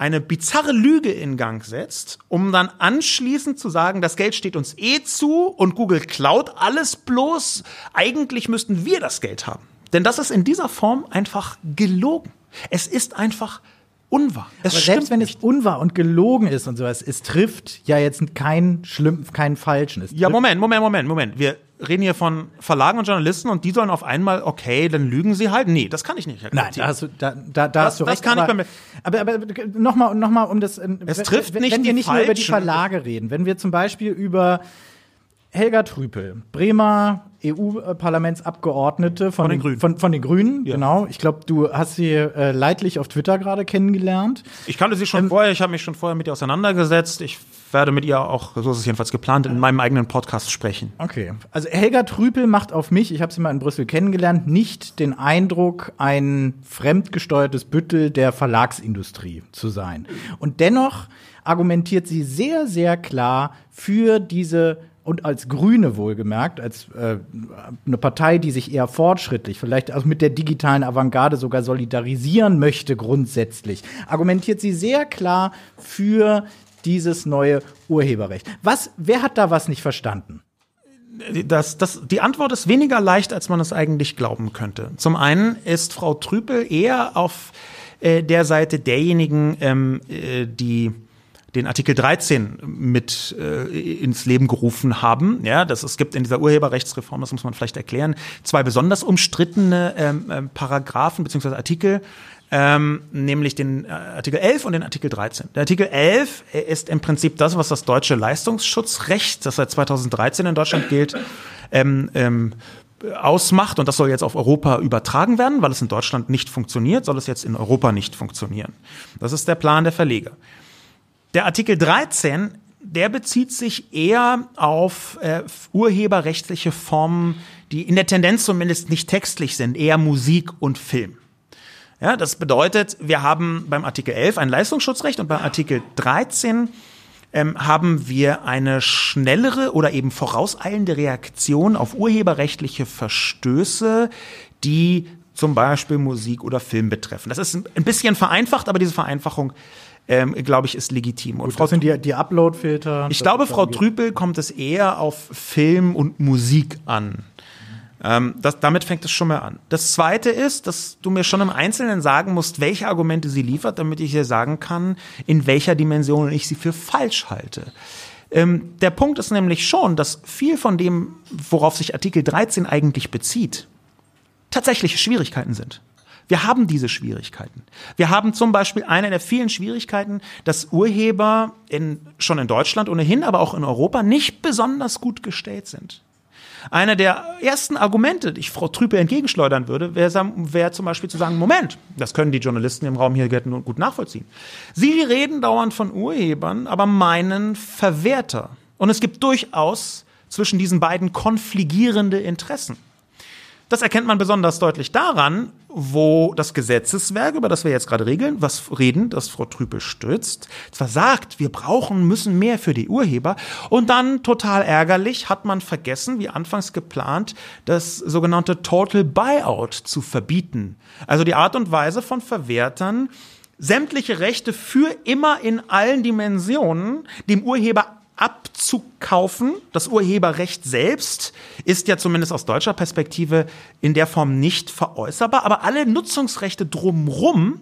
eine bizarre Lüge in Gang setzt, um dann anschließend zu sagen, das Geld steht uns eh zu und Google klaut alles bloß. Eigentlich müssten wir das Geld haben. Denn das ist in dieser Form einfach gelogen. Es ist einfach unwahr. Es Aber stimmt selbst wenn nicht. es unwahr und gelogen ist und sowas, es trifft ja jetzt keinen schlimm, keinen falschen. Es Ja, Moment, Moment, Moment, Moment. Wir reden hier von Verlagen und Journalisten und die sollen auf einmal, okay, dann lügen sie halt. Nee, das kann ich nicht Nein, da hast du, da, da, da hast du das recht. kann ich aber, bei mir- aber, aber nochmal, noch mal, um das. Es trifft wenn, nicht wenn wir nicht nur über die Falschen. Verlage reden, wenn wir zum Beispiel über Helga Trüpel, Bremer EU-Parlamentsabgeordnete von, Von den Grünen. Von, von den Grünen, Ja. genau. Ich glaube, du hast sie äh, leidlich auf Twitter gerade kennengelernt. Ich kannte sie schon vorher, ich habe mich schon vorher mit ihr auseinandergesetzt. Ich werde mit ihr auch, so ist es jedenfalls geplant, in meinem eigenen Podcast sprechen. Okay. Also Helga Trüpel macht auf mich, ich habe sie mal in Brüssel kennengelernt, nicht den Eindruck, ein fremdgesteuertes Büttel der Verlagsindustrie zu sein. Und dennoch argumentiert sie sehr, sehr klar für diese und als Grüne wohlgemerkt, als äh, eine Partei, die sich eher fortschrittlich, vielleicht auch mit der digitalen Avantgarde sogar solidarisieren möchte grundsätzlich, argumentiert sie sehr klar für dieses neue Urheberrecht. Was, wer hat da was nicht verstanden? Das, das, die Antwort ist weniger leicht, als man es eigentlich glauben könnte. Zum einen ist Frau Trüpel eher auf äh, der Seite derjenigen, ähm, äh, die den Artikel 13 mit äh, ins Leben gerufen haben. Ja, das, es gibt in dieser Urheberrechtsreform, das muss man vielleicht erklären, zwei besonders umstrittene ähm, ähm, Paragraphen bzw. Artikel, ähm, nämlich den äh, Artikel 11 und den Artikel 13. Der Artikel 11 ist im Prinzip das, was das deutsche Leistungsschutzrecht, das seit 2013 in Deutschland gilt, ähm, ähm, ausmacht und das soll jetzt auf Europa übertragen werden, weil es in Deutschland nicht funktioniert, soll es jetzt in Europa nicht funktionieren. Das ist der Plan der Verleger. Der Artikel 13, der bezieht sich eher auf äh, urheberrechtliche Formen, die in der Tendenz zumindest nicht textlich sind, eher Musik und Film. Ja, das bedeutet, wir haben beim Artikel 11 ein Leistungsschutzrecht und beim Artikel 13 ähm, haben wir eine schnellere oder eben vorauseilende Reaktion auf urheberrechtliche Verstöße, die zum Beispiel Musik oder Film betreffen. Das ist ein bisschen vereinfacht, aber diese Vereinfachung, ähm, glaube ich, ist legitim. Und Frau Das sind die, die Upload-Filter. ich glaube, Frau Trüpel kommt es eher auf Film und Musik an. Ähm, das, damit fängt es schon mal an. Das Zweite ist, dass du mir schon im Einzelnen sagen musst, welche Argumente sie liefert, damit ich dir sagen kann, in welcher Dimension ich sie für falsch halte. Ähm, der Punkt ist nämlich schon, dass viel von dem, worauf sich Artikel 13 eigentlich bezieht, tatsächliche Schwierigkeiten sind. Wir haben diese Schwierigkeiten. Wir haben zum Beispiel eine der vielen Schwierigkeiten, dass Urheber in, schon in Deutschland ohnehin, aber auch in Europa nicht besonders gut gestellt sind. Eine der ersten Argumente, die ich Frau Trüpe entgegenschleudern würde, wäre wär zum Beispiel zu sagen, Moment, das können die Journalisten im Raum hier gut nachvollziehen. Sie reden dauernd von Urhebern, aber meinen Verwerter. Und es gibt durchaus zwischen diesen beiden konfligierende Interessen. Das erkennt man besonders deutlich daran, wo das Gesetzeswerk, über das wir jetzt gerade regeln, was reden, das Frau Trüpel stützt, zwar sagt, wir brauchen, müssen mehr für die Urheber und dann total ärgerlich hat man vergessen, wie anfangs geplant, das sogenannte Total Buyout zu verbieten. Also die Art und Weise von Verwertern, sämtliche Rechte für immer in allen Dimensionen dem Urheber abzukaufen. Das Urheberrecht selbst ist ja zumindest aus deutscher Perspektive in der Form nicht veräußerbar, aber alle Nutzungsrechte drumrum,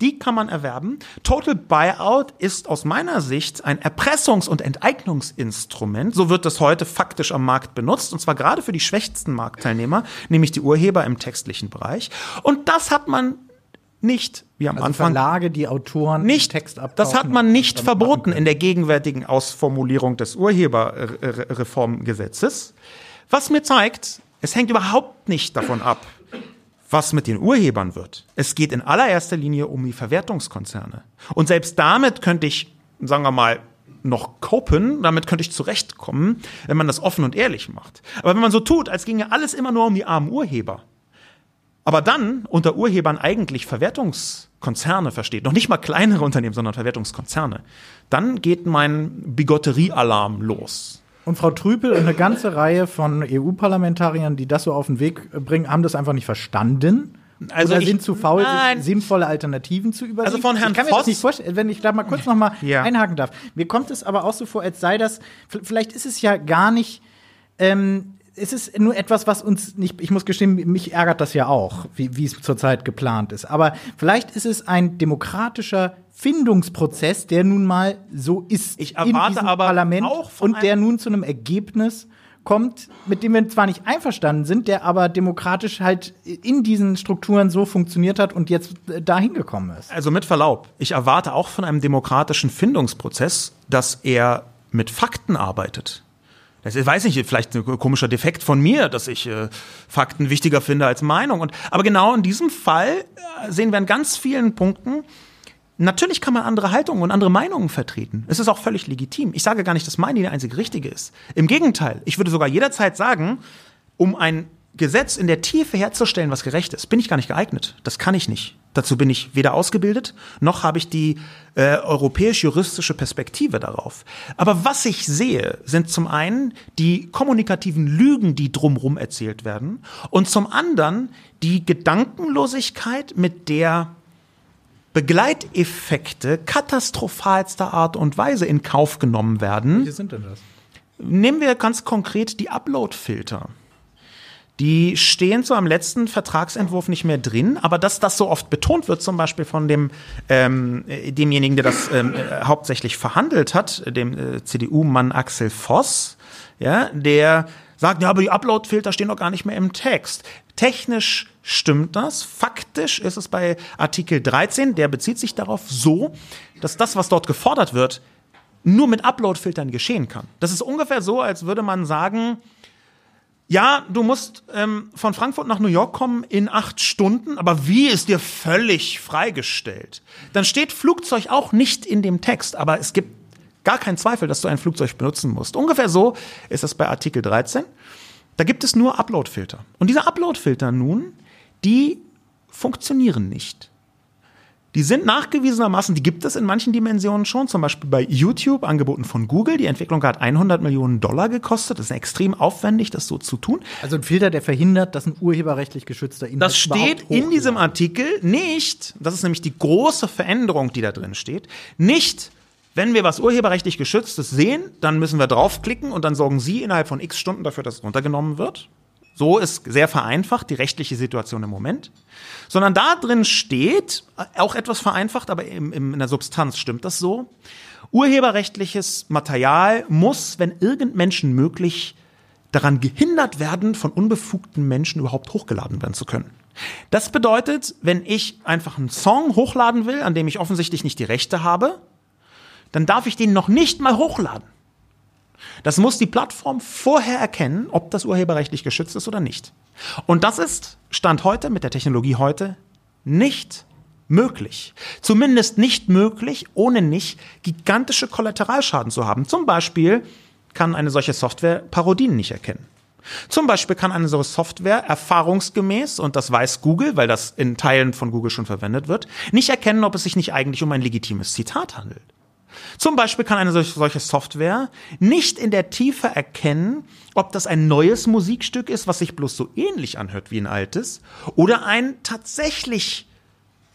die kann man erwerben. Total Buyout ist aus meiner Sicht ein Erpressungs- und Enteignungsinstrument. So wird es heute faktisch am Markt benutzt, und zwar gerade für die schwächsten Marktteilnehmer, nämlich die Urheber im textlichen Bereich. Und das hat man nicht, wie am Also Anfang Verlage, die Autoren nicht, Text das hat man nicht verboten in der gegenwärtigen Ausformulierung des Urheberreformgesetzes. Was mir zeigt, es hängt überhaupt nicht davon ab, was mit den Urhebern wird. Es geht in allererster Linie um die Verwertungskonzerne. Und selbst damit könnte ich, sagen wir mal, noch kopen, damit könnte ich zurechtkommen, wenn man das offen und ehrlich macht. Aber wenn man so tut, als ginge alles immer nur um die armen Urheber, aber dann unter Urhebern eigentlich Verwertungskonzerne versteht, noch nicht mal kleinere Unternehmen, sondern Verwertungskonzerne, dann geht mein Bigotterie-Alarm los. Und Frau Trüpel und eine ganze Reihe von EU-Parlamentariern, die das so auf den Weg bringen, haben das einfach nicht verstanden. Also oder ich- sind zu faul, Nein. sinnvolle Alternativen zu überlegen. Also von Herrn ich kann mir Voss- das nicht vorstellen, wenn ich da mal kurz noch mal Ja. einhaken darf. Mir kommt es aber auch so vor, als sei das, vielleicht ist es ja gar nicht, ähm, es ist nur etwas, was uns nicht, ich muss gestehen, mich ärgert das ja auch, wie, wie es zurzeit geplant ist. Aber vielleicht ist es ein demokratischer Findungsprozess, der nun mal so ist Ich erwarte diesem aber Parlament auch von und der nun zu einem Ergebnis kommt, mit dem wir zwar nicht einverstanden sind, der aber demokratisch halt in diesen Strukturen so funktioniert hat und jetzt äh, dahin gekommen ist. Also mit Verlaub, ich erwarte auch von einem demokratischen Findungsprozess, dass er mit Fakten arbeitet. Das ist, weiß nicht, vielleicht ein komischer Defekt von mir, dass ich äh, Fakten wichtiger finde als Meinung. Und, aber genau in diesem Fall äh, sehen wir in ganz vielen Punkten, Natürlich kann man andere Haltungen und andere Meinungen vertreten. Es ist auch völlig legitim. Ich sage gar nicht, dass meine die einzige richtige ist. Im Gegenteil, ich würde sogar jederzeit sagen, um ein Gesetz in der Tiefe herzustellen, was gerecht ist, bin ich gar nicht geeignet. Das kann ich nicht. Dazu bin ich weder ausgebildet, noch habe ich die äh, europäisch-juristische Perspektive darauf. Aber was ich sehe, sind zum einen die kommunikativen Lügen, die drumherum erzählt werden, und zum anderen die Gedankenlosigkeit, mit der Begleiteffekte katastrophalster Art und Weise in Kauf genommen werden. Welche sind denn das? Nehmen wir ganz konkret die Upload-Filter. Die stehen so am letzten Vertragsentwurf nicht mehr drin, aber dass das so oft betont wird, zum Beispiel von dem ähm, demjenigen, der das ähm, äh, hauptsächlich verhandelt hat, dem äh, CDU-Mann Axel Voss, ja, der sagt, ja, aber die Upload-Filter stehen doch gar nicht mehr im Text. Technisch stimmt das. Faktisch ist es bei Artikel 13, der bezieht sich darauf so, dass das, was dort gefordert wird, nur mit Upload-Filtern geschehen kann. Das ist ungefähr so, als würde man sagen, ja, du musst ähm, von Frankfurt nach New York kommen in acht Stunden, aber wie ist dir völlig freigestellt? Dann steht Flugzeug auch nicht in dem Text, aber es gibt gar keinen Zweifel, dass du ein Flugzeug benutzen musst. Ungefähr so ist es bei Artikel 13. Da gibt es nur Upload-Filter. Und diese Upload-Filter nun, die funktionieren nicht. Die sind nachgewiesenermaßen, die gibt es in manchen Dimensionen schon, zum Beispiel bei YouTube, angeboten von Google. Die Entwicklung hat 100 Millionen Dollar gekostet. Das ist extrem aufwendig, das so zu tun. Also ein Filter, der verhindert, dass ein urheberrechtlich geschützter Inhalt Das steht in diesem Artikel nicht, das ist nämlich die große Veränderung, die da drin steht, nicht wenn wir was urheberrechtlich geschütztes sehen, dann müssen wir draufklicken und dann sorgen Sie innerhalb von x Stunden dafür, dass es runtergenommen wird. So ist sehr vereinfacht die rechtliche Situation im Moment. Sondern da drin steht, auch etwas vereinfacht, aber im, in der Substanz stimmt das so. Urheberrechtliches Material muss, wenn irgend Menschen möglich, daran gehindert werden, von unbefugten Menschen überhaupt hochgeladen werden zu können. Das bedeutet, wenn ich einfach einen Song hochladen will, an dem ich offensichtlich nicht die Rechte habe, dann darf ich den noch nicht mal hochladen. Das muss die Plattform vorher erkennen, ob das urheberrechtlich geschützt ist oder nicht. Und das ist, Stand heute, mit der Technologie heute, nicht möglich. Zumindest nicht möglich, ohne nicht gigantische Kollateralschaden zu haben. Zum Beispiel kann eine solche Software Parodien nicht erkennen. Zum Beispiel kann eine solche Software erfahrungsgemäß, und das weiß Google, weil das in Teilen von Google schon verwendet wird, nicht erkennen, ob es sich nicht eigentlich um ein legitimes Zitat handelt. Zum Beispiel kann eine solche Software nicht in der Tiefe erkennen, ob das ein neues Musikstück ist, was sich bloß so ähnlich anhört wie ein altes, oder ein tatsächlich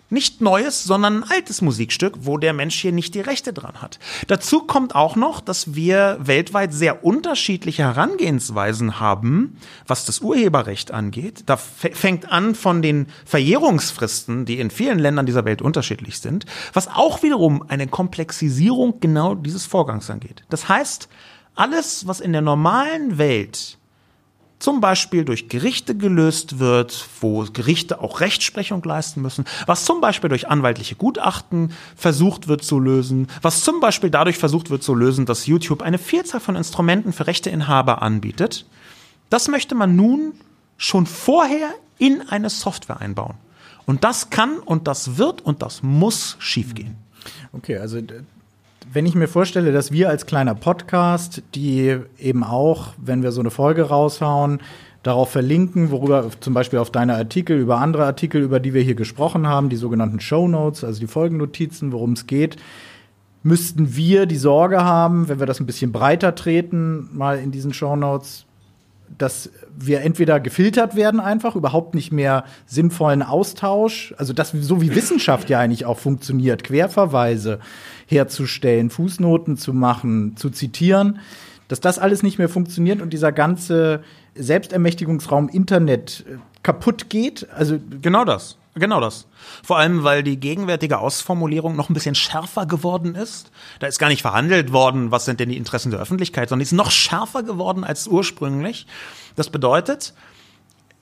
nicht neues, sondern ein altes Musikstück, wo der Mensch hier nicht die Rechte dran hat. Dazu kommt auch noch, dass wir weltweit sehr unterschiedliche Herangehensweisen haben, was das Urheberrecht angeht. Da fängt an von den Verjährungsfristen, die in vielen Ländern dieser Welt unterschiedlich sind, was auch wiederum eine Komplexisierung genau dieses Vorgangs angeht. Das heißt, alles, was in der normalen Welt zum Beispiel durch Gerichte gelöst wird, wo Gerichte auch Rechtsprechung leisten müssen, was zum Beispiel durch anwaltliche Gutachten versucht wird zu lösen, was zum Beispiel dadurch versucht wird zu lösen, dass YouTube eine Vielzahl von Instrumenten für Rechteinhaber anbietet. Das möchte man nun schon vorher in eine Software einbauen. Und das kann und das wird und das muss schiefgehen. Okay, also wenn ich mir vorstelle, dass wir als kleiner Podcast, die eben auch, wenn wir so eine Folge raushauen, darauf verlinken, worüber zum Beispiel auf deine Artikel, über andere Artikel, über die wir hier gesprochen haben, die sogenannten Show Notes, also die Folgennotizen, worum es geht, müssten wir die Sorge haben, wenn wir das ein bisschen breiter treten, mal in diesen Show Notes, dass wir entweder gefiltert werden einfach, überhaupt nicht mehr sinnvollen Austausch, also das so wie Wissenschaft ja eigentlich auch funktioniert, Querverweise herzustellen, Fußnoten zu machen, zu zitieren, dass das alles nicht mehr funktioniert und dieser ganze Selbstermächtigungsraum Internet äh, kaputt geht. Also genau das. Genau das. Vor allem, weil die gegenwärtige Ausformulierung noch ein bisschen schärfer geworden ist. Da ist gar nicht verhandelt worden, was sind denn die Interessen der Öffentlichkeit, sondern ist noch schärfer geworden als ursprünglich. Das bedeutet,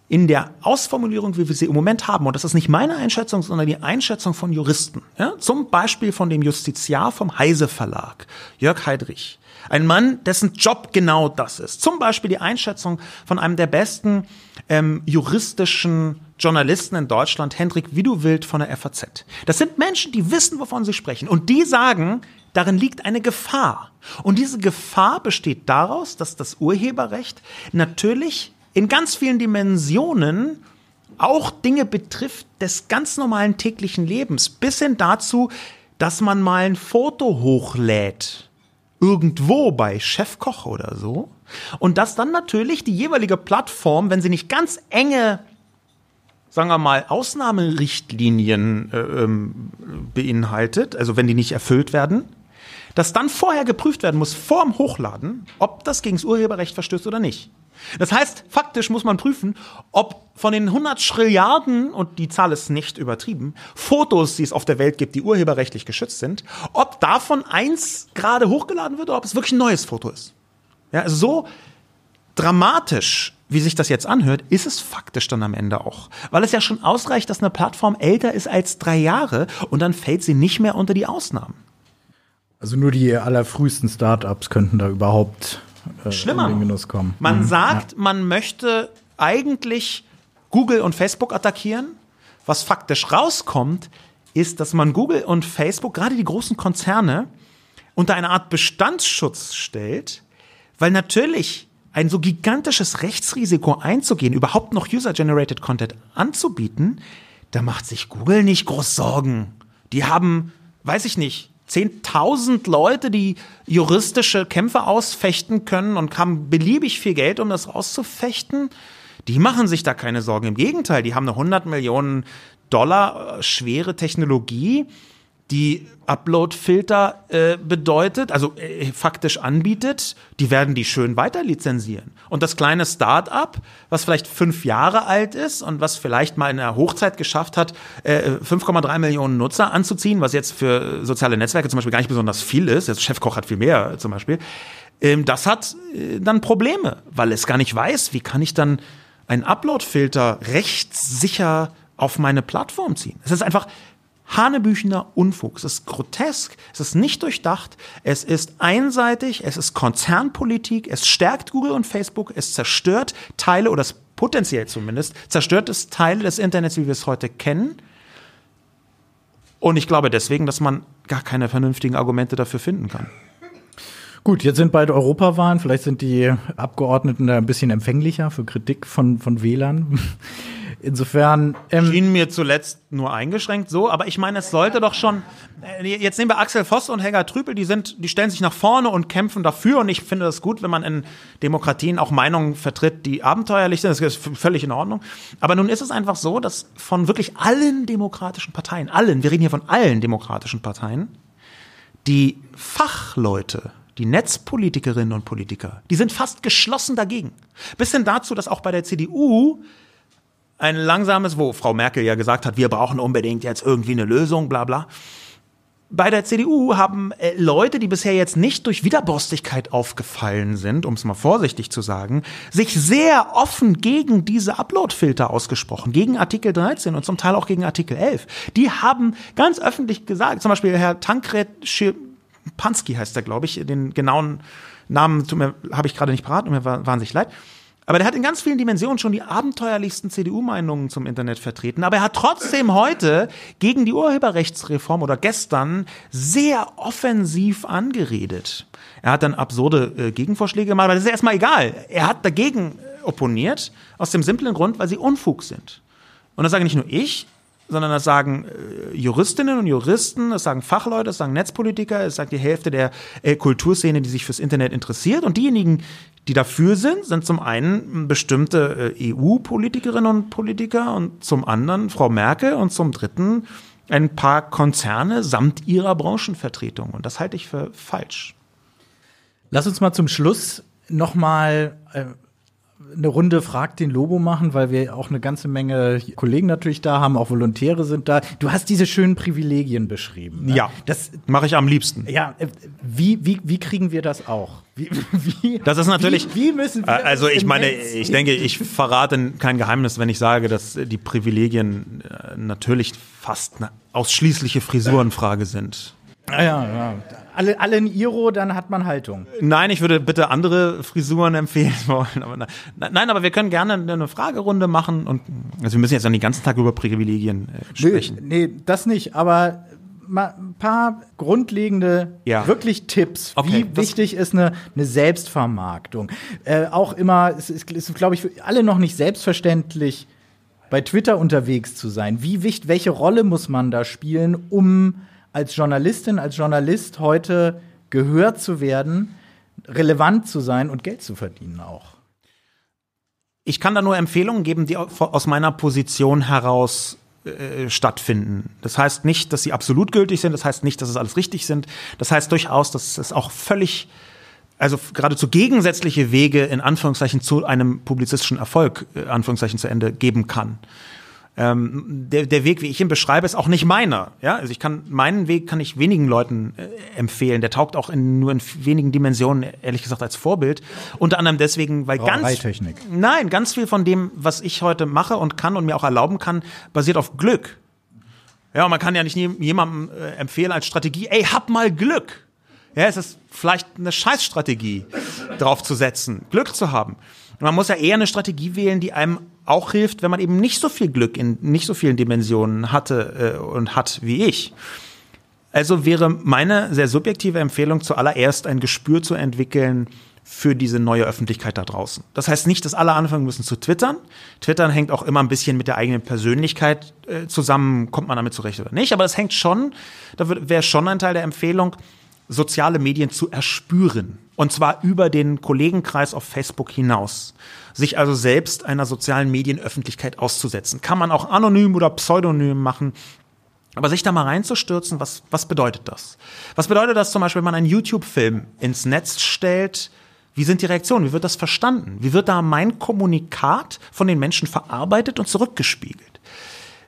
in der Ausformulierung, wie wir sie im Moment haben, und das ist nicht meine Einschätzung, sondern die Einschätzung von Juristen, ja, zum Beispiel von dem Justiziar vom Heise Verlag, Jörg Heidrich, ein Mann, dessen Job genau das ist. Zum Beispiel die Einschätzung von einem der besten ähm, juristischen Journalisten in Deutschland, Hendrik Widuwild von der FAZ. Das sind Menschen, die wissen, wovon sie sprechen. Und die sagen, darin liegt eine Gefahr. Und diese Gefahr besteht daraus, dass das Urheberrecht natürlich in ganz vielen Dimensionen auch Dinge betrifft des ganz normalen täglichen Lebens, bis hin dazu, dass man mal ein Foto hochlädt irgendwo bei Chefkoch oder so. Und dass dann natürlich die jeweilige Plattform, wenn sie nicht ganz enge, sagen wir mal, Ausnahmerichtlinien äh, ähm, beinhaltet, also wenn die nicht erfüllt werden, dass dann vorher geprüft werden muss, vorm Hochladen, ob das gegen das Urheberrecht verstößt oder nicht. Das heißt, faktisch muss man prüfen, ob von den 100 Trilliarden, und die Zahl ist nicht übertrieben, Fotos, die es auf der Welt gibt, die urheberrechtlich geschützt sind, ob davon eins gerade hochgeladen wird oder ob es wirklich ein neues Foto ist. Ja, also so dramatisch, wie sich das jetzt anhört, ist es faktisch dann am Ende auch. Weil es ja schon ausreicht, dass eine Plattform älter ist als drei Jahre und dann fällt sie nicht mehr unter die Ausnahmen. Also nur die allerfrühesten Startups könnten da überhaupt äh, Schlimmer. Genuss kommen. Man mhm. sagt, ja. man möchte eigentlich Google und Facebook attackieren. Was faktisch rauskommt, ist, dass man Google und Facebook, gerade die großen Konzerne, unter eine Art Bestandsschutz stellt, weil natürlich ein so gigantisches Rechtsrisiko einzugehen, überhaupt noch User-Generated Content anzubieten, da macht sich Google nicht groß Sorgen. Die haben, weiß ich nicht, 10.000 Leute, die juristische Kämpfe ausfechten können und haben beliebig viel Geld, um das auszufechten. Die machen sich da keine Sorgen. Im Gegenteil, die haben eine 100 Millionen Dollar schwere Technologie, die Upload-Filter äh, bedeutet, also äh, faktisch anbietet, die werden die schön weiter lizenzieren. Und das kleine Start-up, was vielleicht fünf Jahre alt ist und was vielleicht mal in der Hochzeit geschafft hat, äh, 5,3 Millionen Nutzer anzuziehen, was jetzt für soziale Netzwerke zum Beispiel gar nicht besonders viel ist, jetzt Chefkoch hat viel mehr zum Beispiel, ähm, das hat äh, dann Probleme, weil es gar nicht weiß, wie kann ich dann einen Upload-Filter rechtssicher auf meine Plattform ziehen. Es ist einfach Hanebüchener Unfug. Es ist grotesk, es ist nicht durchdacht, es ist einseitig, es ist Konzernpolitik, es stärkt Google und Facebook, es zerstört Teile oder es potenziell zumindest zerstört es Teile des Internets, wie wir es heute kennen. Und ich glaube deswegen, dass man gar keine vernünftigen Argumente dafür finden kann. Gut, jetzt sind bald Europawahlen. Vielleicht sind die Abgeordneten da ein bisschen empfänglicher für Kritik von, von Wählern. [LAUGHS] Insofern. Ähm, Schien mir zuletzt nur eingeschränkt so, aber ich meine, es sollte doch schon. Äh, jetzt nehmen wir Axel Voss und Helga Trüpel, die sind, die stellen sich nach vorne und kämpfen dafür und ich finde das gut, wenn man in Demokratien auch Meinungen vertritt, die abenteuerlich sind. Das ist völlig in Ordnung. Aber nun ist es einfach so, dass von wirklich allen demokratischen Parteien, allen, wir reden hier von allen demokratischen Parteien, die Fachleute die Netzpolitikerinnen und Politiker, die sind fast geschlossen dagegen. Bis hin dazu, dass auch bei der CDU ein langsames, wo Frau Merkel ja gesagt hat, wir brauchen unbedingt jetzt irgendwie eine Lösung, bla bla. Bei der CDU haben äh, Leute, die bisher jetzt nicht durch Widerborstigkeit aufgefallen sind, um es mal vorsichtig zu sagen, sich sehr offen gegen diese Upload-Filter ausgesprochen, gegen Artikel 13 und zum Teil auch gegen Artikel 11. Die haben ganz öffentlich gesagt, zum Beispiel Herr Tankred Pansky heißt er, glaube ich, den genauen Namen habe ich gerade nicht parat und mir war wahnsinnig leid. Aber der hat in ganz vielen Dimensionen schon die abenteuerlichsten CDU-Meinungen zum Internet vertreten. Aber er hat trotzdem heute gegen die Urheberrechtsreform oder gestern sehr offensiv angeredet. Er hat dann absurde äh, Gegenvorschläge gemacht, aber das ist erstmal egal. Er hat dagegen opponiert, aus dem simplen Grund, weil sie Unfug sind. Und das sage nicht nur ich, sondern das sagen äh, Juristinnen und Juristen, das sagen Fachleute, das sagen Netzpolitiker, es sagt die Hälfte der äh, Kulturszene, die sich fürs Internet interessiert. Und diejenigen, die dafür sind, sind zum einen bestimmte äh, EU-Politikerinnen und Politiker und zum anderen Frau Merkel und zum dritten ein paar Konzerne samt ihrer Branchenvertretung. Und das halte ich für falsch. Lass uns mal zum Schluss noch mal äh, eine Runde Frag den Lobo machen, weil wir auch eine ganze Menge Kollegen natürlich da haben, auch Volontäre sind da. Du hast diese schönen Privilegien beschrieben. Ne? Ja, das mache ich am liebsten. Ja, äh, wie, wie, wie kriegen wir das auch? Wie, [LAUGHS] wie, das ist natürlich. Wie, wie müssen wir Also ich meine, ich denke, ich verrate kein Geheimnis, wenn ich sage, dass die Privilegien äh, natürlich fast eine ausschließliche Frisurenfrage sind. Ja, ja. Alle, alle in Iro, dann hat man Haltung. Nein, ich würde bitte andere Frisuren empfehlen [LAUGHS] wollen. Aber nein. nein, aber wir können gerne eine Fragerunde machen und also wir müssen jetzt dann den ganzen Tag über Privilegien äh, sprechen. Nee, nee, das nicht, aber mal ein paar grundlegende, ja. wirklich Tipps, okay, wie wichtig ist eine, eine Selbstvermarktung. Äh, auch immer, es ist, ist glaube ich, für alle noch nicht selbstverständlich, bei Twitter unterwegs zu sein. Wie wichtig, welche Rolle muss man da spielen, um als Journalistin, als Journalist heute gehört zu werden, relevant zu sein und Geld zu verdienen auch. Ich kann da nur Empfehlungen geben, die aus meiner Position heraus äh, stattfinden. Das heißt nicht, dass sie absolut gültig sind, das heißt nicht, dass es alles richtig sind. Das heißt durchaus, dass es auch völlig, also geradezu gegensätzliche Wege in Anführungszeichen zu einem publizistischen Erfolg, äh, Anführungszeichen zu Ende geben kann ähm, der, der Weg, wie ich ihn beschreibe, ist auch nicht meiner. Ja, also ich kann meinen Weg kann ich wenigen Leuten äh, empfehlen. Der taugt auch in, nur in wenigen Dimensionen, ehrlich gesagt, als Vorbild. Unter anderem deswegen, weil ganz nein, ganz viel von dem, was ich heute mache und kann und mir auch erlauben kann, basiert auf Glück. Ja, man kann ja nicht jemandem äh, empfehlen als Strategie, ey, hab mal Glück. Ja, es ist vielleicht eine Scheißstrategie, drauf zu setzen, Glück zu haben. Man muss ja eher eine Strategie wählen, die einem auch hilft, wenn man eben nicht so viel Glück in nicht so vielen Dimensionen hatte äh, und hat wie ich. Also wäre meine sehr subjektive Empfehlung zuallererst ein Gespür zu entwickeln für diese neue Öffentlichkeit da draußen. Das heißt nicht, dass alle anfangen müssen zu twittern. Twittern hängt auch immer ein bisschen mit der eigenen Persönlichkeit äh, zusammen, kommt man damit zurecht oder nicht. Aber es hängt schon, da wäre schon ein Teil der Empfehlung, soziale Medien zu erspüren. Und zwar über den Kollegenkreis auf Facebook hinaus. Sich also selbst einer sozialen Medienöffentlichkeit auszusetzen. Kann man auch anonym oder pseudonym machen. Aber sich da mal reinzustürzen, was, was bedeutet das? Was bedeutet das zum Beispiel, wenn man einen YouTube-Film ins Netz stellt? Wie sind die Reaktionen? Wie wird das verstanden? Wie wird da mein Kommunikat von den Menschen verarbeitet und zurückgespiegelt?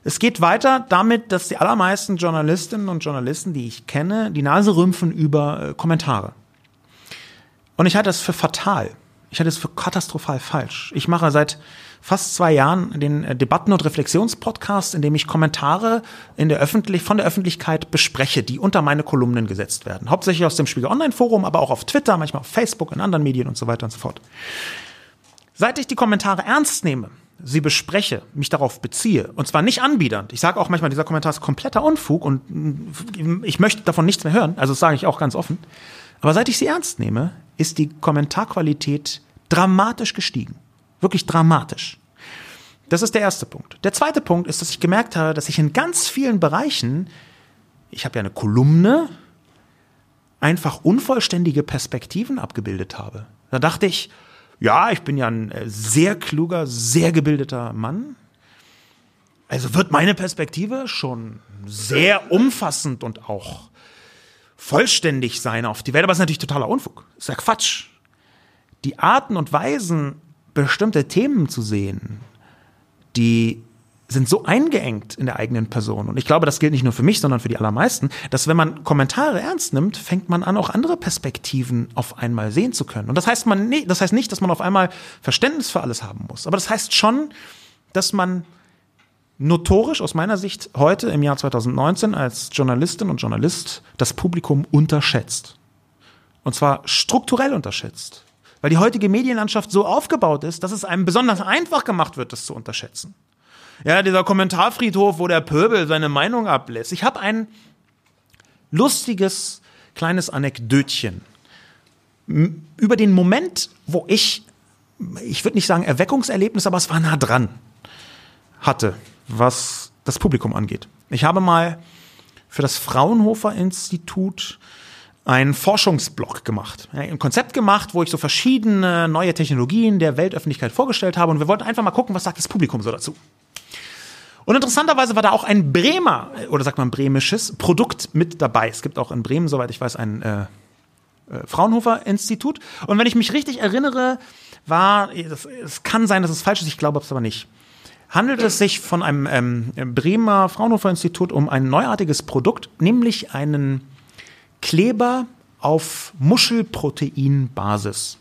Es geht weiter damit, dass die allermeisten Journalistinnen und Journalisten, die ich kenne, die Nase rümpfen über äh, Kommentare. Und ich halte das für fatal. Ich halte es für katastrophal falsch. Ich mache seit fast zwei Jahren den äh, Debatten- und Reflexionspodcast, in dem ich Kommentare in der Öffentlich von der Öffentlichkeit bespreche, die unter meine Kolumnen gesetzt werden. Hauptsächlich aus dem Spiegel Online Forum, aber auch auf Twitter, manchmal auf Facebook, in anderen Medien und so weiter und so fort. Seit ich die Kommentare ernst nehme, sie bespreche, mich darauf beziehe, und zwar nicht anbiedernd. Ich sage auch manchmal, dieser Kommentar ist kompletter Unfug und ich möchte davon nichts mehr hören, also das sage ich auch ganz offen. Aber seit ich sie ernst nehme, ist die Kommentarqualität dramatisch gestiegen. Wirklich dramatisch. Das ist der erste Punkt. Der zweite Punkt ist, dass ich gemerkt habe, dass ich in ganz vielen Bereichen, ich habe ja eine Kolumne, einfach unvollständige Perspektiven abgebildet habe. Da dachte ich, ja, ich bin ja ein äh, sehr kluger, sehr gebildeter Mann. Also wird meine Perspektive schon sehr umfassend und auch vollständig sein auf die Welt. Aber es ist natürlich totaler Unfug. Ist ja Quatsch. Die Arten und Weisen, bestimmte Themen zu sehen, die sind so eingeengt in der eigenen Person. Und ich glaube, das gilt nicht nur für mich, sondern für die allermeisten, dass wenn man Kommentare ernst nimmt, fängt man an, auch andere Perspektiven auf einmal sehen zu können. Und das heißt, man, das heißt nicht, dass man auf einmal Verständnis für alles haben muss. Aber das heißt schon, dass man notorisch aus meiner Sicht heute im Jahr 2019 als Journalistin und Journalist das Publikum unterschätzt. Und zwar strukturell unterschätzt. Weil die heutige Medienlandschaft so aufgebaut ist, dass es einem besonders einfach gemacht wird, das zu unterschätzen. Ja, dieser Kommentarfriedhof, wo der Pöbel seine Meinung ablässt. Ich habe ein lustiges kleines Anekdötchen über den Moment, wo ich, ich würde nicht sagen Erweckungserlebnis, aber es war nah dran, hatte, was das Publikum angeht. Ich habe mal für das Fraunhofer Institut einen Forschungsblog gemacht. Ein Konzept gemacht, wo ich so verschiedene neue Technologien der Weltöffentlichkeit vorgestellt habe und wir wollten einfach mal gucken, was sagt das Publikum so dazu. Und interessanterweise war da auch ein Bremer, oder sagt man bremisches, Produkt mit dabei. Es gibt auch in Bremen, soweit ich weiß, ein äh, äh, Fraunhofer Institut. Und wenn ich mich richtig erinnere, war, es kann sein, dass es falsch ist, ich glaube es aber nicht. Handelt es sich von einem ähm, Bremer Fraunhofer Institut um ein neuartiges Produkt, nämlich einen Kleber auf Muschelproteinbasis.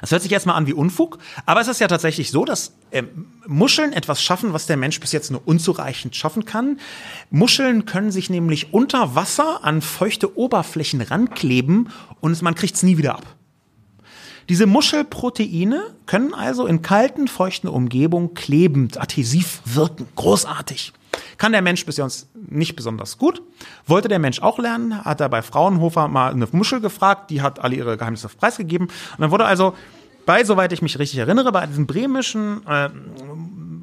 Das hört sich erstmal an wie Unfug, aber es ist ja tatsächlich so, dass äh, Muscheln etwas schaffen, was der Mensch bis jetzt nur unzureichend schaffen kann. Muscheln können sich nämlich unter Wasser an feuchte Oberflächen rankleben und man kriegt es nie wieder ab. Diese Muschelproteine können also in kalten, feuchten Umgebungen klebend, adhesiv wirken. Großartig. Kann der Mensch bisher uns nicht besonders gut. Wollte der Mensch auch lernen, hat er bei Fraunhofer mal eine Muschel gefragt, die hat alle ihre Geheimnisse preisgegeben. Und dann wurde also bei, soweit ich mich richtig erinnere, bei diesem bremischen äh,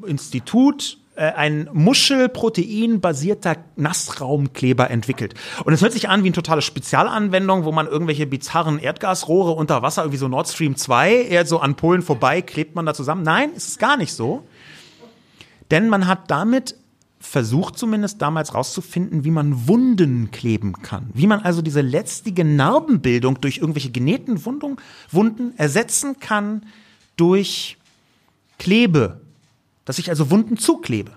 Institut äh, ein Muschelprotein-basierter Nassraumkleber entwickelt. Und es hört sich an wie eine totale Spezialanwendung, wo man irgendwelche bizarren Erdgasrohre unter Wasser, irgendwie so Nord Stream 2, eher so an Polen vorbei, klebt man da zusammen. Nein, ist es gar nicht so. Denn man hat damit versucht zumindest damals rauszufinden, wie man Wunden kleben kann. Wie man also diese letztige Narbenbildung durch irgendwelche genähten Wundung, Wunden ersetzen kann durch Klebe. Dass ich also Wunden zuklebe.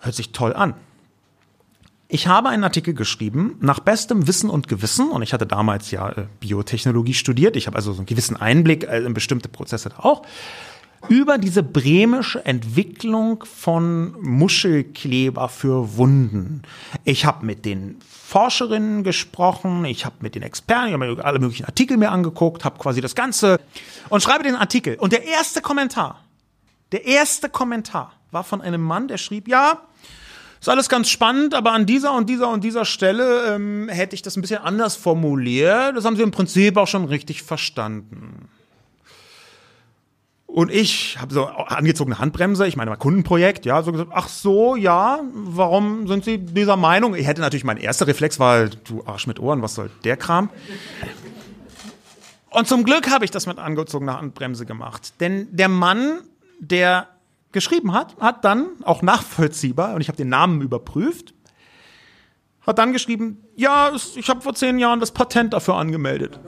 Hört sich toll an. Ich habe einen Artikel geschrieben, nach bestem Wissen und Gewissen, und ich hatte damals ja äh, Biotechnologie studiert, ich habe also so einen gewissen Einblick äh, in bestimmte Prozesse da auch, über diese bremische Entwicklung von Muschelkleber für Wunden. Ich habe mit den Forscherinnen gesprochen, ich habe mit den Experten, ich habe alle möglichen Artikel mir angeguckt, habe quasi das Ganze und schreibe den Artikel. Und der erste Kommentar, der erste Kommentar war von einem Mann, der schrieb, ja, ist alles ganz spannend, aber an dieser und dieser und dieser Stelle ähm, hätte ich das ein bisschen anders formuliert. Das haben Sie im Prinzip auch schon richtig verstanden. Und ich habe so angezogene Handbremse, ich meine mal Kundenprojekt, ja, so gesagt, ach so, ja, warum sind Sie dieser Meinung? Ich hätte natürlich, mein erster Reflex war, du Arsch mit Ohren, was soll der Kram? Und zum Glück habe ich das mit angezogener Handbremse gemacht. Denn der Mann, der geschrieben hat, hat dann auch nachvollziehbar, und ich habe den Namen überprüft, hat dann geschrieben, ja, ich habe vor zehn Jahren das Patent dafür angemeldet.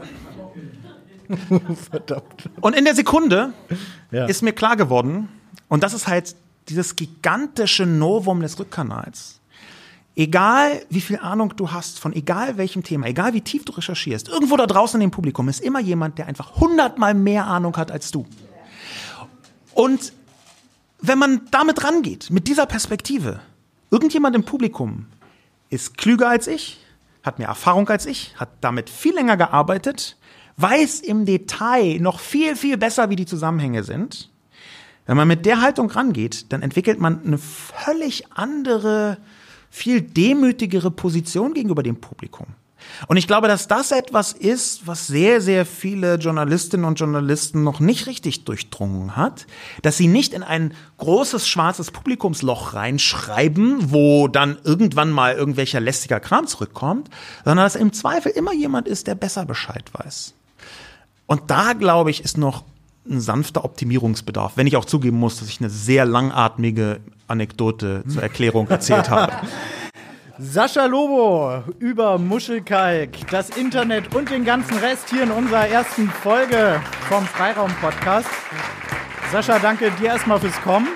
[LAUGHS] Verdammt. Und in der Sekunde ja. ist mir klar geworden, und das ist halt dieses gigantische Novum des Rückkanals. Egal wie viel Ahnung du hast von egal welchem Thema, egal wie tief du recherchierst, irgendwo da draußen im Publikum ist immer jemand, der einfach hundertmal mehr Ahnung hat als du. Und wenn man damit rangeht, mit dieser Perspektive, irgendjemand im Publikum ist klüger als ich, hat mehr Erfahrung als ich, hat damit viel länger gearbeitet, weiß im Detail noch viel, viel besser, wie die Zusammenhänge sind. Wenn man mit der Haltung rangeht, dann entwickelt man eine völlig andere, viel demütigere Position gegenüber dem Publikum. Und ich glaube, dass das etwas ist, was sehr, sehr viele Journalistinnen und Journalisten noch nicht richtig durchdrungen hat, dass sie nicht in ein großes schwarzes Publikumsloch reinschreiben, wo dann irgendwann mal irgendwelcher lästiger Kram zurückkommt, sondern dass im Zweifel immer jemand ist, der besser Bescheid weiß. Und da, glaube ich, ist noch ein sanfter Optimierungsbedarf, wenn ich auch zugeben muss, dass ich eine sehr langatmige Anekdote zur Erklärung erzählt habe. [LAUGHS] Sascha Lobo über Muschelkalk, das Internet und den ganzen Rest hier in unserer ersten Folge vom Freiraum-Podcast. Sascha, danke dir erstmal fürs Kommen.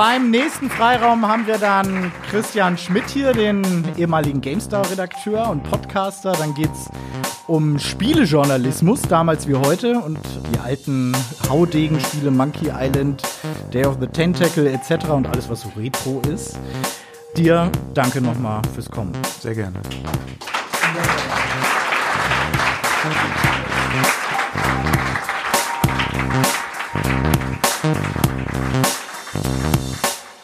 Beim nächsten Freiraum haben wir dann Christian Schmidt hier, den ehemaligen GameStar-Redakteur und Podcaster. Dann geht es um Spielejournalismus, damals wie heute, und die alten Haudegen-Spiele, Monkey Island, Day of the Tentacle etc. und alles, was so Retro ist. Dir danke nochmal fürs Kommen. Sehr gerne.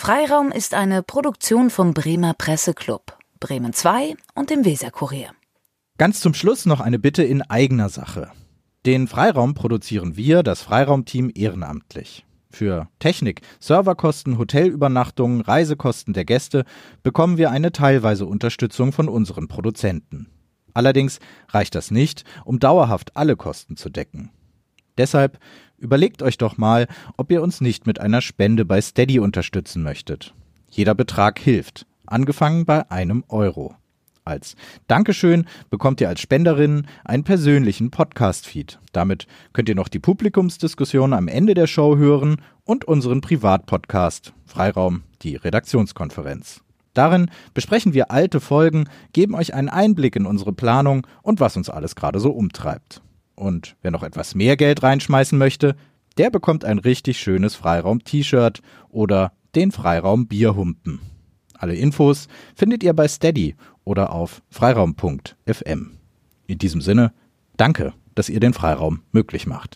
Freiraum ist eine Produktion vom Bremer Presseclub, Bremen 2 und dem Weserkurier. Ganz zum Schluss noch eine Bitte in eigener Sache. Den Freiraum produzieren wir, das Freiraumteam, ehrenamtlich. Für Technik, Serverkosten, Hotelübernachtungen, Reisekosten der Gäste bekommen wir eine teilweise Unterstützung von unseren Produzenten. Allerdings reicht das nicht, um dauerhaft alle Kosten zu decken. Deshalb überlegt euch doch mal, ob ihr uns nicht mit einer Spende bei Steady unterstützen möchtet. Jeder Betrag hilft, angefangen bei einem Euro. Als Dankeschön bekommt ihr als Spenderin einen persönlichen Podcast-Feed. Damit könnt ihr noch die Publikumsdiskussion am Ende der Show hören und unseren Privatpodcast Freiraum, die Redaktionskonferenz. Darin besprechen wir alte Folgen, geben euch einen Einblick in unsere Planung und was uns alles gerade so umtreibt. Und wer noch etwas mehr Geld reinschmeißen möchte, der bekommt ein richtig schönes Freiraum-T-Shirt oder den Freiraum Bierhumpen. Alle Infos findet ihr bei Steady oder auf freiraum.fm. In diesem Sinne, danke, dass ihr den Freiraum möglich macht.